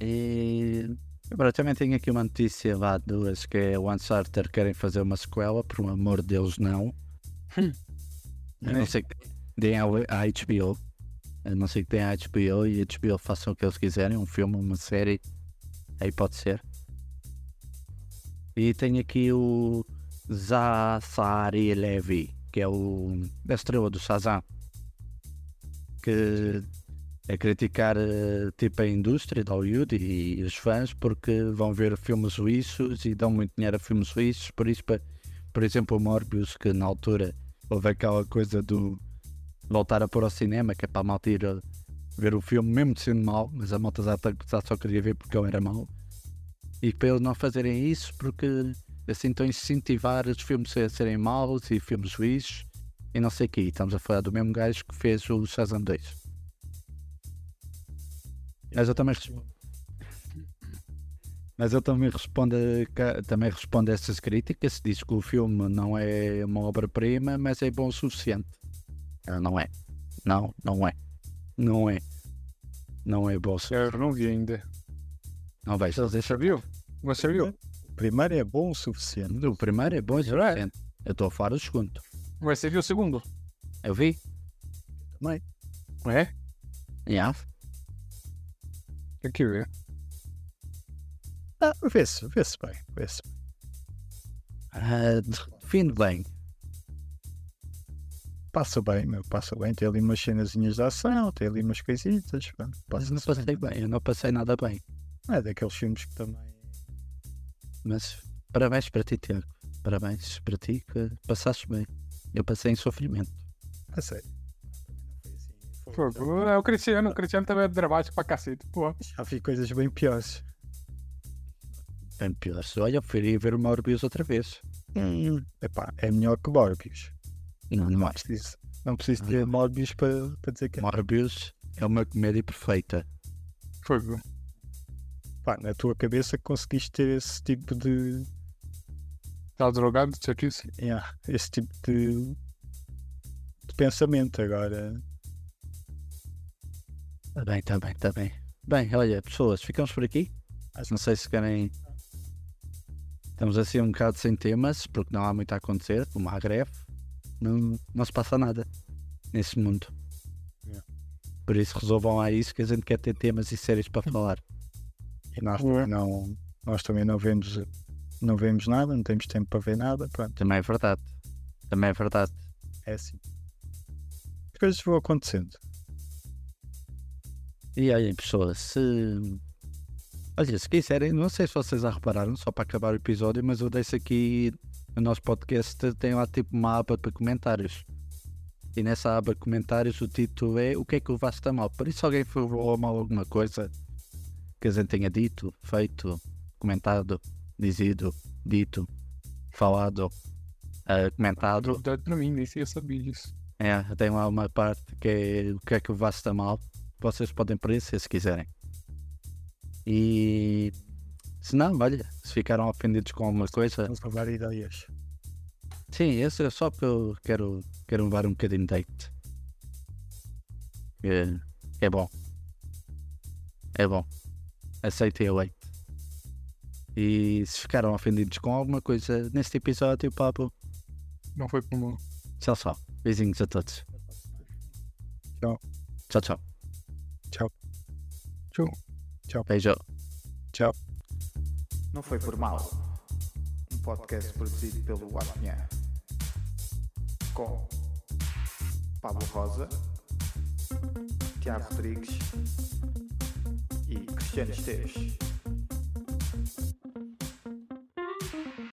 E agora também tenho aqui uma notícia lá duas que é o Uncharted querem fazer uma sequela, por amor de Deus não. Eu não sei que deem à HBO. A não ser que tenha a HBO e a HBO façam o que eles quiserem, um filme, uma série, aí pode ser. E tenho aqui o Zafari Levi, que é o da estrela do Shazam, que é criticar eh, tipo a indústria de Hollywood e, os fãs porque vão ver filmes suíços e dão muito dinheiro a filmes suíços, por isso, por exemplo, o Morbius, que na altura houve aquela coisa do voltar a pôr ao cinema, que é para a malta ir a ver o filme, mesmo sendo mau, mas a malta já, tá- já só queria ver porque ele era mau. E para eles não fazerem isso, porque assim estão a incentivar os filmes a serem maus e filmes suíços e não sei o que. Estamos a falar do mesmo gajo que fez o Shazam 2. Mas eu também. Mas eu também respondo, também respondo a essas críticas. Diz que o filme não é uma obra-prima, mas é bom o suficiente. Ah, Não é. Não, não é. Não é. Não é bom o suficiente. Eu não vi ainda. Não vejo. Você viu? Você viu? O primeiro é bom o suficiente. O primeiro é bom o suficiente. Eu estou a falar do segundo. Você viu o segundo? Eu vi. Também. É? Yeah. Tem que ver. Ah, vê-se, vê-se bem. Vê-se bem. Ah, define bem. Passa bem, meu, passa bem. Tem ali umas cenazinhas de ação, tem ali umas coisitas. pronto, Mas não passei bem. Eu não passei nada bem. É daqueles filmes que também. Mas parabéns para ti, Tiago. Parabéns para ti que passaste bem. Eu passei em sofrimento. A sério. Pô, é o Cristiano, o Cristiano também é dramático pra cacete. Pô. Já vi coisas bem piores. Bem pior. Olha, eu preferi ver o Morbius outra vez. Hum. Epá, é melhor que Morbius. Não, não é. Preciso, não preciso ter Morbius para, para dizer que é. Morbius é uma comédia perfeita. Fogo. Pá, na tua cabeça conseguiste ter esse tipo de. Tá drogado, certíssimo. yeah, esse tipo de, de pensamento agora. Está bem, está bem, está bem. Bem, olha, pessoas, ficamos por aqui. Acho Não sei se querem. Estamos assim um bocado sem temas, porque não há muito a acontecer, como a greve. Não, não se passa nada nesse mundo. Yeah. Por isso resolvam lá isso que a gente quer ter temas e séries para falar. E nós Uhum. também não, nós também não vemos, não vemos nada, não temos tempo para ver nada. Pronto, Também é verdade. Também é verdade. é assim. As coisas vão acontecendo. E olhem, pessoas, se. Olha, se quiserem, não sei se vocês já repararam, só para acabar o episódio, mas eu deixo aqui no nosso podcast, tem lá tipo uma aba para comentários. E nessa aba de comentários o título é O que é que levaste a mal? Por isso, se alguém falou mal alguma coisa que a gente tenha dito, feito, comentado, dizido, dito, falado, ah, comentado, Novidade pra mim, nem sei eu sabia disso. é, tem lá uma parte que é o que é que levaste a mal. vocês podem preencher se quiserem. E se não, olha, se ficaram ofendidos com alguma coisa, Vamos levar ideias. sim, esse é só porque eu quero, quero levar um bocadinho de hate. É, é bom. É bom. Aceitem o hate. E se ficaram ofendidos com alguma coisa neste episódio, Pablo, Não foi comum. tchau, tchau. Beijinhos a todos. Tchau. Tchau, tchau. Tchau. Tchau. Beijo. Tchau. Não foi por mal. Um podcast produzido pelo Apinha. Com Pablo Rosa, Tiago Rodrigues e Cristiano Esteves.